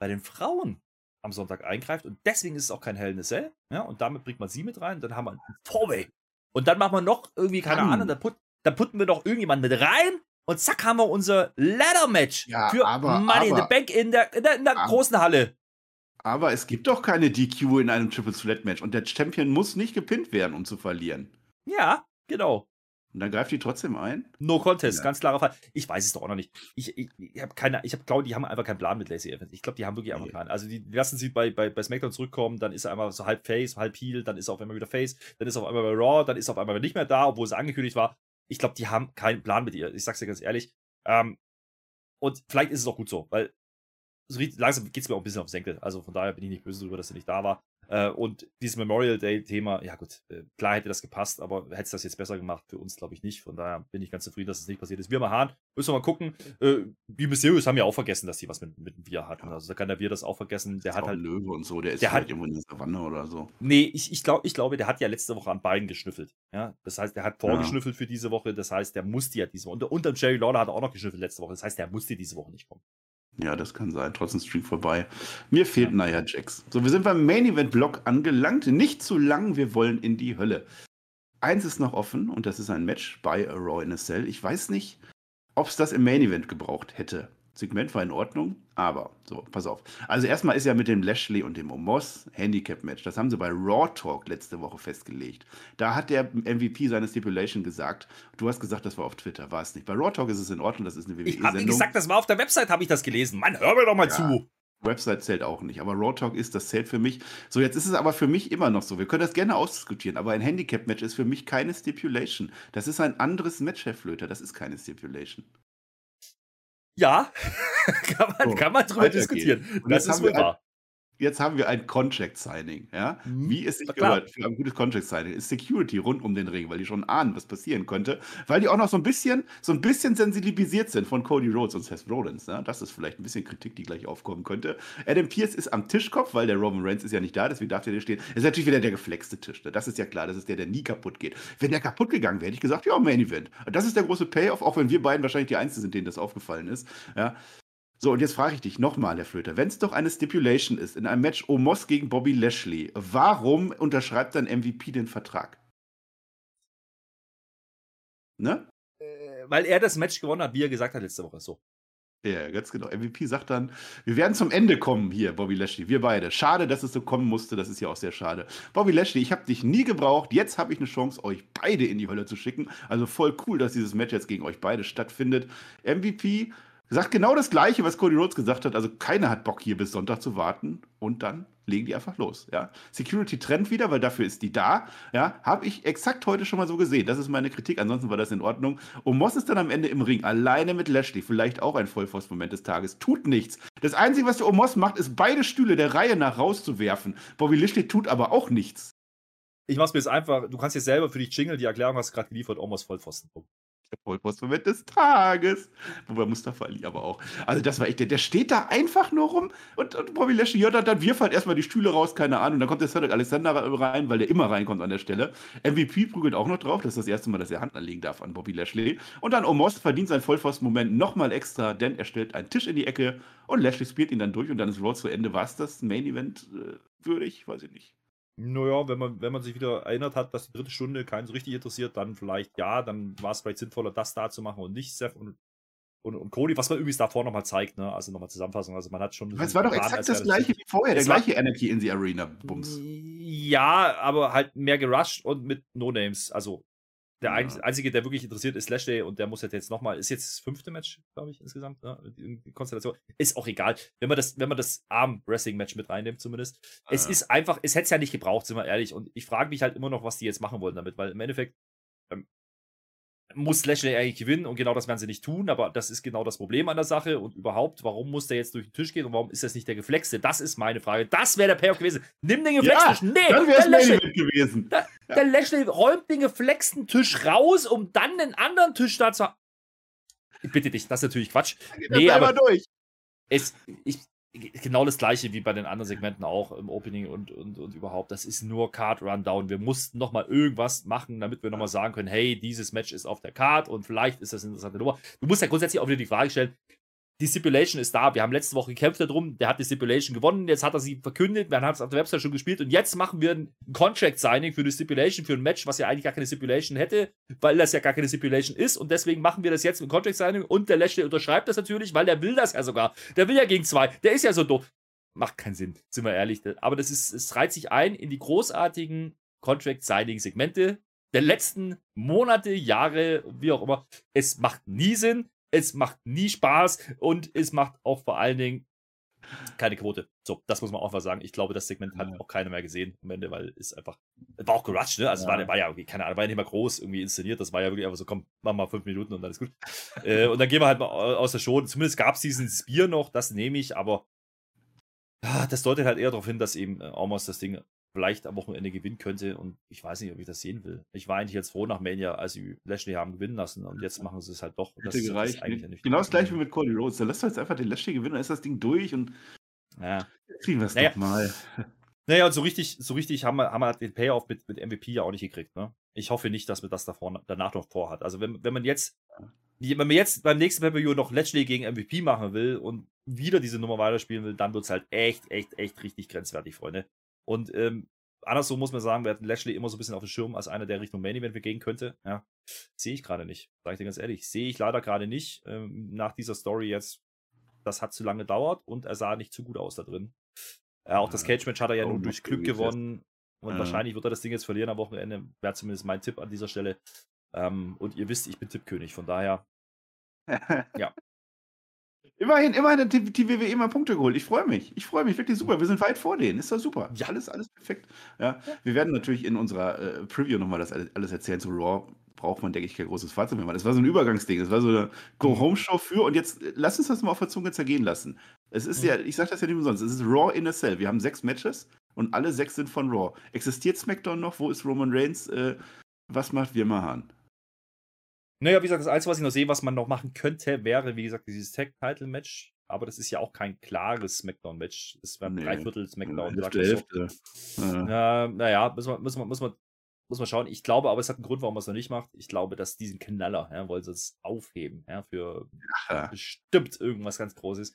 bei den Frauen am Sonntag eingreift und deswegen ist es auch kein Hell in a Cell. Ja, und damit bringt man sie mit rein, dann haben wir ein Four-Way. Und dann machen wir noch irgendwie, keine Ahnung, dann, put, dann putten wir noch irgendjemanden mit rein und zack haben wir unser Ladder-Match ja, für aber, Money aber, in the Bank in der, in der, in der aber, großen Halle. Aber es gibt doch keine DQ in einem Triple Threat Match und der Champion muss nicht gepinnt werden, um zu verlieren. Ja, genau. Und dann greift die trotzdem ein? No Contest, ja. ganz klarer Fall. Ich weiß es doch auch noch nicht. Ich, ich, ich habe keine, ich habe glaube, die haben einfach keinen Plan mit Lacey Evans. Ich glaube, die haben wirklich einfach keinen. Also die lassen sie bei, bei, bei SmackDown zurückkommen, dann ist er einmal so halb Face, halb Heel, dann ist er auf einmal wieder Face, dann ist er auf einmal bei Raw, dann ist er auf einmal nicht mehr da, obwohl es angekündigt war. Ich glaube, die haben keinen Plan mit ihr. Ich sag's dir ganz ehrlich. Ähm, und vielleicht ist es auch gut so, weil so langsam geht es mir auch ein bisschen auf Senkel. Also von daher bin ich nicht böse darüber, dass sie nicht da war. Äh, und dieses Memorial Day-Thema, ja gut, äh, klar hätte das gepasst, aber hätte es das jetzt besser gemacht? Für uns glaube ich nicht. Von daher bin ich ganz zufrieden, dass es das nicht passiert ist. Wir mal Hahn, müssen wir mal gucken. Äh, die Mysterios haben ja auch vergessen, dass die was mit, mit dem Wir hatten. Also da kann der Wir das auch vergessen. Der hat halt. Löwe und so, der ist der hat, irgendwo in der Savanne oder so. Nee, ich, ich, glaub, ich glaube, der hat ja letzte Woche an beiden geschnüffelt. Ja, das heißt, der hat vorgeschnüffelt ja. für diese Woche. Das heißt, der musste ja diese Woche. Und unter Jerry Lawler hat er auch noch geschnüffelt letzte Woche. Das heißt, der musste diese Woche nicht kommen. Ja, das kann sein. Trotzdem Streak vorbei. Mir fehlt ja. Naya Jax. So, wir sind beim Main Event Block angelangt. Nicht zu lang, wir wollen in die Hölle. Eins ist noch offen und das ist ein Match bei A Raw in a Cell. Ich weiß nicht, ob es das im Main Event gebraucht hätte. Segment war in Ordnung, aber so, pass auf. Also erstmal ist ja mit dem Lashley und dem Omos Handicap-Match, das haben sie bei Raw Talk letzte Woche festgelegt. Da hat der MVP seine Stipulation gesagt. Du hast gesagt, das war auf Twitter, war es nicht. Bei Raw Talk ist es in Ordnung, das ist eine WWE-Sendung. Ich habe gesagt, das war auf der Website, habe ich das gelesen. Mann, hör mir doch mal ja. zu. Website zählt auch nicht, aber Raw Talk ist, das zählt für mich. So, jetzt ist es aber für mich immer noch so. Wir können das gerne ausdiskutieren, aber ein Handicap-Match ist für mich keine Stipulation. Das ist ein anderes Match, Herr Flöter. Das ist keine Stipulation. Ja, kann, man, so, kann man drüber diskutieren. das ist wohl wahr jetzt haben wir ein Contract-Signing. Ja? Mhm. Wie es sich gehört für ein gutes Contract-Signing ist Security rund um den Ring, weil die schon ahnen, was passieren könnte. Weil die auch noch so ein bisschen, so ein bisschen sensibilisiert sind von Cody Rhodes und Seth Rollins. Ja? Das ist vielleicht ein bisschen Kritik, die gleich aufkommen könnte. Adam Pierce ist am Tischkopf, weil der Roman Reigns ist ja nicht da, deswegen darf der stehen. Das ist natürlich wieder der geflexte Tisch. Ne? Das ist ja klar, das ist der, der nie kaputt geht. Wenn der kaputt gegangen wäre, hätte ich gesagt, ja, Main Event. Das ist der große Payoff, auch wenn wir beiden wahrscheinlich die Einzigen sind, denen das aufgefallen ist. Ja? So, und jetzt frage ich dich nochmal, Herr Flöter, wenn es doch eine Stipulation ist in einem Match Omos gegen Bobby Lashley, warum unterschreibt dann MVP den Vertrag? Ne? Äh, weil er das Match gewonnen hat, wie er gesagt hat letzte Woche. So. Ja, ganz genau. MVP sagt dann, wir werden zum Ende kommen hier, Bobby Lashley, wir beide. Schade, dass es so kommen musste, das ist ja auch sehr schade. Bobby Lashley, ich habe dich nie gebraucht, jetzt habe ich eine Chance, euch beide in die Hölle zu schicken. Also voll cool, dass dieses Match jetzt gegen euch beide stattfindet. MVP sagt genau das Gleiche, was Cody Rhodes gesagt hat. Also keiner hat Bock hier bis Sonntag zu warten und dann legen die einfach los. Ja. Security trennt wieder, weil dafür ist die da. Ja, habe ich exakt heute schon mal so gesehen. Das ist meine Kritik. Ansonsten war das in Ordnung. Und Moss ist dann am Ende im Ring, alleine mit Lashley. Vielleicht auch ein Vollforce-Moment des Tages. Tut nichts. Das Einzige, was der Omos macht, ist beide Stühle der Reihe nach rauszuwerfen. Bobby Lashley tut aber auch nichts. Ich mach's mir jetzt einfach, du kannst jetzt selber für dich jingle, die Erklärung hast du gerade geliefert, Omos Vollpfosten. Der Vollpostmoment des Tages. Wobei Mustafa Ali aber auch. Also, das war echt, der, der steht da einfach nur rum und, und Bobby Lashley, ja, dann, dann wirft halt erstmal die Stühle raus, keine Ahnung. Dann kommt der Cedric Alexander rein, weil der immer reinkommt an der Stelle. MVP prügelt auch noch drauf. Das ist das erste Mal, dass er Hand anlegen darf an Bobby Lashley. Und dann Omos verdient seinen Vollpfosten-Moment nochmal extra, denn er stellt einen Tisch in die Ecke und Lashley spielt ihn dann durch und dann ist Raw zu Ende. War es das Main Event äh, würdig? Weiß ich nicht. Naja, wenn man, wenn man sich wieder erinnert hat, dass die dritte Stunde keinen so richtig interessiert, dann vielleicht ja, dann war es vielleicht sinnvoller, das da zu machen und nicht Seth und, und, und Cody, was man übrigens davor nochmal zeigt, ne? Also nochmal Zusammenfassung. Also man hat schon. Es war doch exakt das gleiche wie vorher, der gleiche Energy in the Arena, Bums. Ja, aber halt mehr gerusht und mit No-Names. Also der ja. einzige, der wirklich interessiert, ist Lashley und der muss halt jetzt nochmal, ist jetzt das fünfte Match, glaube ich, insgesamt, ne? die Konstellation. Ist auch egal. Wenn man das, wenn man das Arm-Wrestling-Match mit reinnimmt, zumindest. Ah, es ist einfach, es hätte es ja nicht gebraucht, sind wir ehrlich. Und ich frage mich halt immer noch, was die jetzt machen wollen damit, weil im Endeffekt, ähm, muss Lashley eigentlich gewinnen und genau das werden sie nicht tun, aber das ist genau das Problem an der Sache und überhaupt, warum muss der jetzt durch den Tisch gehen und warum ist das nicht der Geflexte? Das ist meine Frage. Das wäre der Payoff gewesen. Nimm den Geflextisch. Ja, nee, dann wäre es Lashley gewesen. Der, ja. der Lashley räumt den geflexten Tisch raus, um dann einen anderen Tisch da zu Ich bitte dich, das ist natürlich Quatsch. Nee, aber durch. Es, ich, genau das gleiche wie bei den anderen Segmenten auch im Opening und, und, und überhaupt. Das ist nur Card Rundown. Wir mussten nochmal irgendwas machen, damit wir nochmal sagen können, hey, dieses Match ist auf der Card und vielleicht ist das eine interessante Nummer. Du musst ja grundsätzlich auch wieder die Frage stellen, die Stipulation ist da. Wir haben letzte Woche gekämpft darum, der hat die Stipulation gewonnen, jetzt hat er sie verkündet, wir haben es auf der Website schon gespielt und jetzt machen wir ein Contract-Signing für die Stipulation, für ein Match, was ja eigentlich gar keine Stipulation hätte, weil das ja gar keine Stipulation ist und deswegen machen wir das jetzt mit Contract-Signing und der Lashley unterschreibt das natürlich, weil der will das ja sogar. Der will ja gegen zwei, der ist ja so doof. Macht keinen Sinn, sind wir ehrlich. Aber das ist, es reiht sich ein in die großartigen Contract-Signing-Segmente der letzten Monate, Jahre, wie auch immer. Es macht nie Sinn es macht nie Spaß und es macht auch vor allen Dingen keine Quote. So, das muss man auch mal sagen. Ich glaube, das Segment hat auch keiner mehr gesehen am Ende, weil es einfach, war auch gerusht, ne? Also ja. war, war ja irgendwie, keine Ahnung, war ja nicht mal groß irgendwie inszeniert. Das war ja wirklich einfach so, komm, mach mal fünf Minuten und dann ist gut. äh, und dann gehen wir halt mal aus der Show. Zumindest gab es diesen Spear noch, das nehme ich, aber ah, das deutet halt eher darauf hin, dass eben äh, Almost das Ding vielleicht am Wochenende gewinnen könnte. Und ich weiß nicht, ob ich das sehen will. Ich war eigentlich jetzt froh nach Mania, als sie Lashley haben gewinnen lassen. Und jetzt machen sie es halt doch. Das, gereicht. Das eigentlich nicht genau das gleiche wie mit Cody Rhodes. Da lässt du jetzt einfach den Lashley gewinnen, dann ist das Ding durch und ja. kriegen wir es naja. mal. Naja, und so richtig, so richtig haben wir, haben wir den Payoff mit, mit MVP ja auch nicht gekriegt. Ne? Ich hoffe nicht, dass man das davor, danach noch vorhat. Also wenn, wenn man jetzt wenn man jetzt beim nächsten pay noch Lashley gegen MVP machen will und wieder diese Nummer weiterspielen will, dann wird es halt echt, echt, echt richtig grenzwertig, Freunde. Und ähm, andersrum muss man sagen, wir hatten Lashley immer so ein bisschen auf dem Schirm als einer, der Richtung Main Event gehen könnte. Ja, sehe ich gerade nicht. Sag ich dir ganz ehrlich, sehe ich leider gerade nicht. Ähm, nach dieser Story jetzt, das hat zu lange gedauert und er sah nicht zu gut aus da drin. Äh, auch das Cage-Match hat er ja oh, nur durch Glück gewonnen. Und ja. wahrscheinlich wird er das Ding jetzt verlieren am Wochenende. Wäre zumindest mein Tipp an dieser Stelle. Ähm, und ihr wisst, ich bin Tippkönig. Von daher, ja, Immerhin, immerhin hat die, die WWE mal Punkte geholt. Ich freue mich. Ich freue mich wirklich super. Wir sind weit vor denen. Ist doch super. Ja. Alles, alles perfekt. Ja. Wir werden natürlich in unserer äh, Preview nochmal das alles erzählen zu Raw. Braucht man, denke ich, kein großes Fazit mehr. Das war so ein Übergangsding. Das war so eine Go-Home-Show für. Und jetzt äh, lass uns das mal auf der Zunge zergehen lassen. Es ist mhm. ja, ich sage das ja nicht umsonst. Es ist Raw in a Cell. Wir haben sechs Matches und alle sechs sind von Raw. Existiert SmackDown noch? Wo ist Roman Reigns? Äh, was macht Wirma Hahn? Naja, wie gesagt, das Einzige, was ich noch sehe, was man noch machen könnte, wäre, wie gesagt, dieses Tag-Title-Match. Aber das ist ja auch kein klares Smackdown-Match. Das wäre ein nee. Dreiviertel Smackdown. Hälfte, Hälfte. Ja, naja, muss man, muss, man, muss, man, muss man schauen. Ich glaube aber, es hat einen Grund, warum man es noch nicht macht. Ich glaube, dass diesen Knaller, ja, wollen sie es aufheben, ja, für ja. bestimmt irgendwas ganz Großes.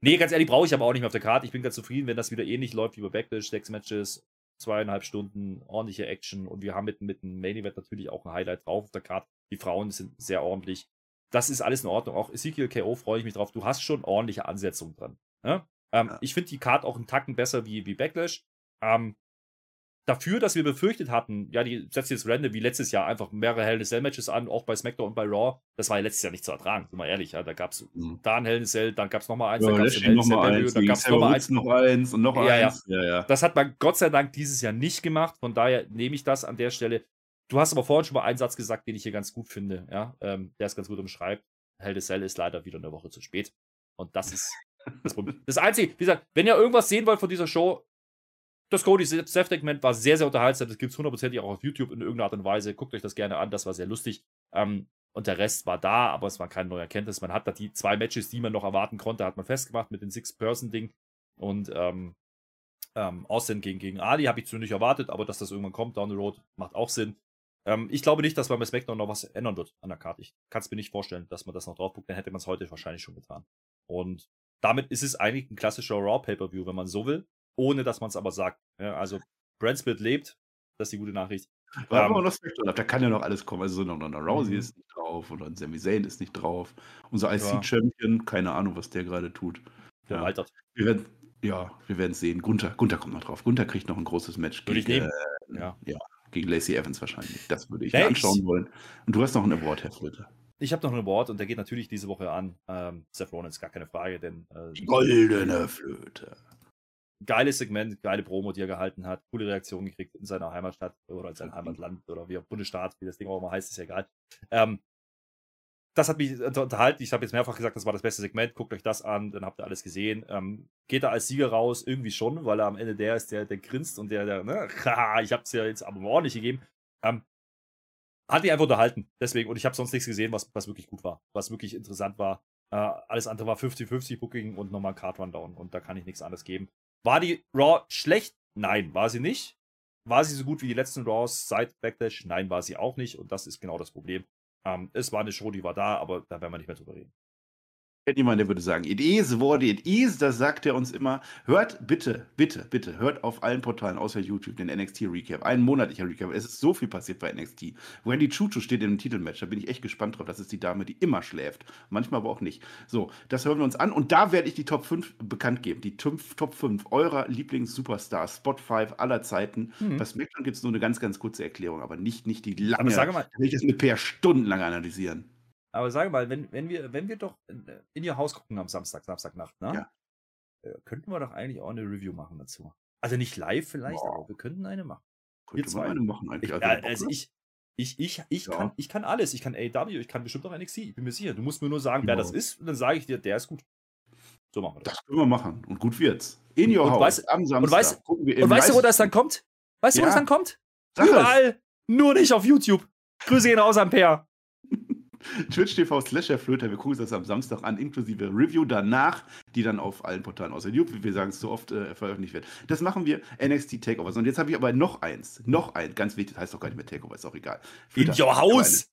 Nee, ganz ehrlich, brauche ich aber auch nicht mehr auf der Karte. Ich bin ganz zufrieden, wenn das wieder ähnlich läuft wie bei Backlash, sechs Matches, zweieinhalb Stunden, ordentliche Action und wir haben mit, mit dem Main Event natürlich auch ein Highlight drauf auf der Karte Die Frauen sind sehr ordentlich. Das ist alles in Ordnung. Auch Ezekiel KO freue ich mich drauf. Du hast schon ordentliche Ansetzungen dran. Ne? Ähm, ja. Ich finde die Card auch einen Tacken besser wie, wie Backlash. Ähm, dafür, dass wir befürchtet hatten, ja, die setzt jetzt random wie letztes Jahr einfach mehrere Hell in Cell Matches an, auch bei SmackDown und bei Raw. Das war ja letztes Jahr nicht zu ertragen, sind wir ehrlich. Ja, da gab es mhm. da ein Hell in Cell, dann gab es nochmal eins, ja, dann gab es Cell eins, dann gab es nochmal eins. Noch eins und noch ja, eins. Ja. Ja, das hat man Gott sei Dank dieses Jahr nicht gemacht. Von daher nehme ich das an der Stelle. Du hast aber vorhin schon mal einen Satz gesagt, den ich hier ganz gut finde. Ja, ähm, der ist ganz gut umschreibt. Hell Cell ist leider wieder eine Woche zu spät. Und das ist das Problem. Das Einzige, wie gesagt, wenn ihr irgendwas sehen wollt von dieser Show, das Cody Seth-Segment war sehr, sehr unterhaltsam. Das gibt es hundertprozentig auch auf YouTube in irgendeiner Art und Weise. Guckt euch das gerne an, das war sehr lustig. Ähm, und der Rest war da, aber es war keine neue Erkenntnis. Man hat da die zwei Matches, die man noch erwarten konnte, hat man festgemacht mit dem Six-Person-Ding. Und ähm, ähm, Austin gegen, gegen Ali habe ich zu nicht erwartet, aber dass das irgendwann kommt, down the road, macht auch Sinn. Ähm, ich glaube nicht, dass man bei SmackDown noch was ändern wird an der Karte. Ich kann es mir nicht vorstellen, dass man das noch drauf guckt, dann hätte man es heute wahrscheinlich schon getan. Und damit ist es eigentlich ein klassischer Raw Pay-Per-View, wenn man so will ohne dass man es aber sagt. Ja, also Brand lebt, das ist die gute Nachricht. Da, ähm, noch da kann ja noch alles kommen. Also so noch ein Rousey mhm. ist nicht drauf oder ein Sami Zayn ist nicht drauf. Unser IC-Champion, ja. keine Ahnung, was der gerade tut. Ja. Wir werden, ja, wir werden sehen. Gunther, Gunther kommt noch drauf. Gunther kriegt noch ein großes Match würde gegen, äh, ja. ja. Gegen Lacey Evans wahrscheinlich. Das würde ich mir anschauen wollen. Und du hast noch einen Award, Herr Flöte. Ich habe noch einen Award und der geht natürlich diese Woche an. Ähm, Seth Rollins, gar keine Frage, denn. Äh, Goldene Flöte geiles Segment, geile Promo, die er gehalten hat, coole Reaktion gekriegt in seiner Heimatstadt oder in seinem Heimatland oder wie Bundesstaat, wie das Ding auch immer heißt, ist ja egal. Ähm, das hat mich unterhalten. Ich habe jetzt mehrfach gesagt, das war das beste Segment. Guckt euch das an, dann habt ihr alles gesehen. Ähm, geht er als Sieger raus? Irgendwie schon, weil er am Ende der ist, der, der grinst und der, der, ne, ich habe es ja jetzt aber ordentlich gegeben. Ähm, hat mich einfach unterhalten. Deswegen, und ich habe sonst nichts gesehen, was, was wirklich gut war, was wirklich interessant war. Äh, alles andere war 50-50 Booking und nochmal ein Card Rundown und da kann ich nichts anderes geben. War die Raw schlecht? Nein, war sie nicht. War sie so gut wie die letzten Raws seit Backlash? Nein, war sie auch nicht. Und das ist genau das Problem. Ähm, es war eine Show, die war da, aber da werden wir nicht mehr drüber reden kenne jemanden, der würde sagen, it is what it is, das sagt er uns immer. Hört bitte, bitte, bitte, hört auf allen Portalen außer YouTube den NXT Recap, einen monatlicher Recap. Es ist so viel passiert bei NXT. Wendy Chuchu steht in einem Titelmatch, da bin ich echt gespannt drauf. Das ist die Dame, die immer schläft, manchmal aber auch nicht. So, das hören wir uns an und da werde ich die Top 5 bekannt geben. Die Top 5 eurer Lieblings-Superstars, Spot 5 aller Zeiten. Mhm. Bei SmackDown gibt es nur eine ganz, ganz kurze Erklärung, aber nicht, nicht die lange. Aber sage mal, will ich das mit Per stundenlang analysieren. Aber sage mal, wenn, wenn, wir, wenn wir doch in, in ihr Haus gucken am Samstag, Samstagnacht, ne? Ja. Äh, könnten wir doch eigentlich auch eine Review machen dazu. Also nicht live vielleicht, wow. aber wir könnten eine machen. Könnte wir zwei. eine machen eigentlich. Ich, also, also ich, ich, ich, ich, ja. kann, ich kann alles. Ich kann AW, ich kann bestimmt auch NXT. Ich bin mir sicher. Du musst mir nur sagen, genau. wer das ist und dann sage ich dir, der ist gut. So machen wir das. Das können wir machen. Und gut wird's. In your und house weiß, am Samstag. Und weißt, und weißt du, wo das dann kommt? Weißt du, wo das dann kommt? Sag Überall. Es. Nur nicht auf YouTube. Grüße gehen aus, Ampere. Twitch TV slash Flöter. Wir gucken uns das am Samstag an, inklusive Review danach, die dann auf allen Portalen außer YouTube, wie wir sagen, es so oft äh, veröffentlicht wird. Das machen wir NXT Takeovers. Und jetzt habe ich aber noch eins. Noch eins. Ganz wichtig, das heißt doch gar nicht mehr Takeover, ist auch egal. Flöter, In your house!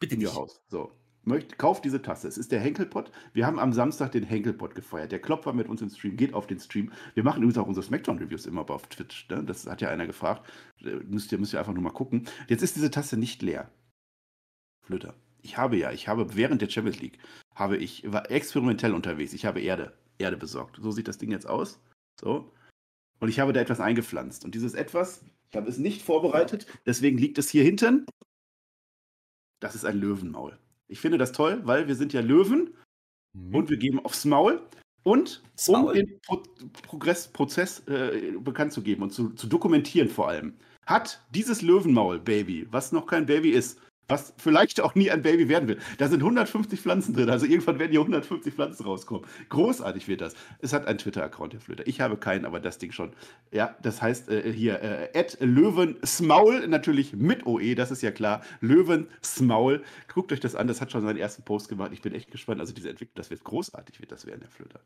Bitte In your house. So. Möcht, kauft diese Tasse. Es ist der Henkelpot. Wir haben am Samstag den Henkelpot gefeiert. Der Klopfer mit uns im Stream geht auf den Stream. Wir machen übrigens auch unsere Smackdown-Reviews immer auf Twitch. Ne? Das hat ja einer gefragt. Äh, müsst ihr, müsst ihr einfach nur mal gucken. Jetzt ist diese Tasse nicht leer. Flöter ich habe ja, ich habe während der Champions League, habe ich, war experimentell unterwegs. Ich habe Erde, Erde besorgt. So sieht das Ding jetzt aus. So. Und ich habe da etwas eingepflanzt. Und dieses etwas, ich habe es nicht vorbereitet, deswegen liegt es hier hinten. Das ist ein Löwenmaul. Ich finde das toll, weil wir sind ja Löwen mhm. und wir geben aufs Maul. Und um den Pro Progress Prozess äh, bekannt zu geben und zu, zu dokumentieren vor allem, hat dieses Löwenmaul, Baby, was noch kein Baby ist, was vielleicht auch nie ein Baby werden will. Da sind 150 Pflanzen drin, also irgendwann werden hier 150 Pflanzen rauskommen. Großartig wird das. Es hat einen Twitter-Account, der Flöter. Ich habe keinen, aber das Ding schon. Ja, das heißt äh, hier, äh, Löwensmaul, natürlich mit OE, das ist ja klar. Löwensmaul. Guckt euch das an, das hat schon seinen ersten Post gemacht. Ich bin echt gespannt. Also diese Entwicklung, das wird großartig, wird das werden, der Flöter.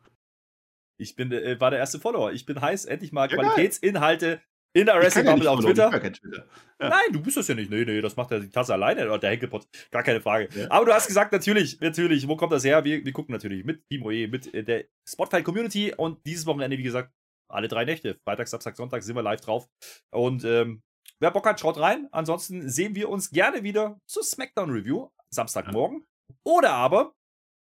Ich bin, äh, war der erste Follower. Ich bin heiß, endlich mal ja, Qualitätsinhalte in der Wrestling Bubble ja auf Twitter. Twitter. Ja. Nein, du bist das ja nicht. Nee, nee, das macht ja die Tasse alleine oder der Henkelpot. Gar keine Frage. Ja. Aber du hast gesagt, natürlich, natürlich, wo kommt das her? Wir, wir gucken natürlich mit Team OE, mit äh, der Spotify Community und dieses Wochenende, wie gesagt, alle drei Nächte. Freitag, Samstag, Sonntag sind wir live drauf. Und ähm, wer Bock hat, schaut rein. Ansonsten sehen wir uns gerne wieder zur SmackDown Review Samstagmorgen. Oder aber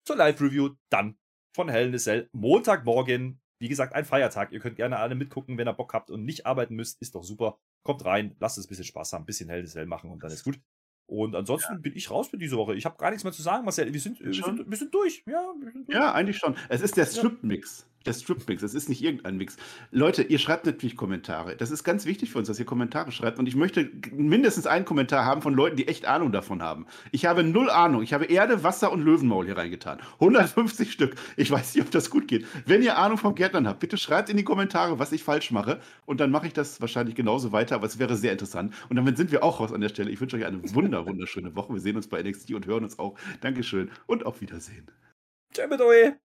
zur Live-Review dann von Hell in a Cell Montagmorgen. Wie gesagt, ein Feiertag. Ihr könnt gerne alle mitgucken, wenn ihr Bock habt und nicht arbeiten müsst. Ist doch super. Kommt rein, lasst es ein bisschen Spaß haben, ein bisschen Hell in a Cell machen und dann ist gut. Und ansonsten ja. bin ich raus für diese Woche. Ich habe gar nichts mehr zu sagen, Marcel. Wir sind, wir sind, wir sind durch. Ja, sind durch. ja, eigentlich schon. Es ist der Strip-Mix der Strip-Mix. Es ist nicht irgendein Mix. Leute, ihr schreibt natürlich Kommentare. Das ist ganz wichtig für uns, dass ihr Kommentare schreibt. Und ich möchte mindestens einen Kommentar haben von Leuten, die echt Ahnung davon haben. Ich habe null Ahnung. Ich habe Erde, Wasser und Löwenmaul hier reingetan. 150 Stück. Ich weiß nicht, ob das gut geht. Wenn ihr Ahnung vom Gärtnern habt, bitte schreibt in die Kommentare, was ich falsch mache. Und dann mache ich das wahrscheinlich genauso weiter. Aber es wäre sehr interessant. Und damit sind wir auch raus an der Stelle. Ich wünsche euch eine wunder, wunderschöne Woche. Wir sehen uns bei NXT und hören uns auch. Dankeschön und auf Wiedersehen. Ciao mit euch.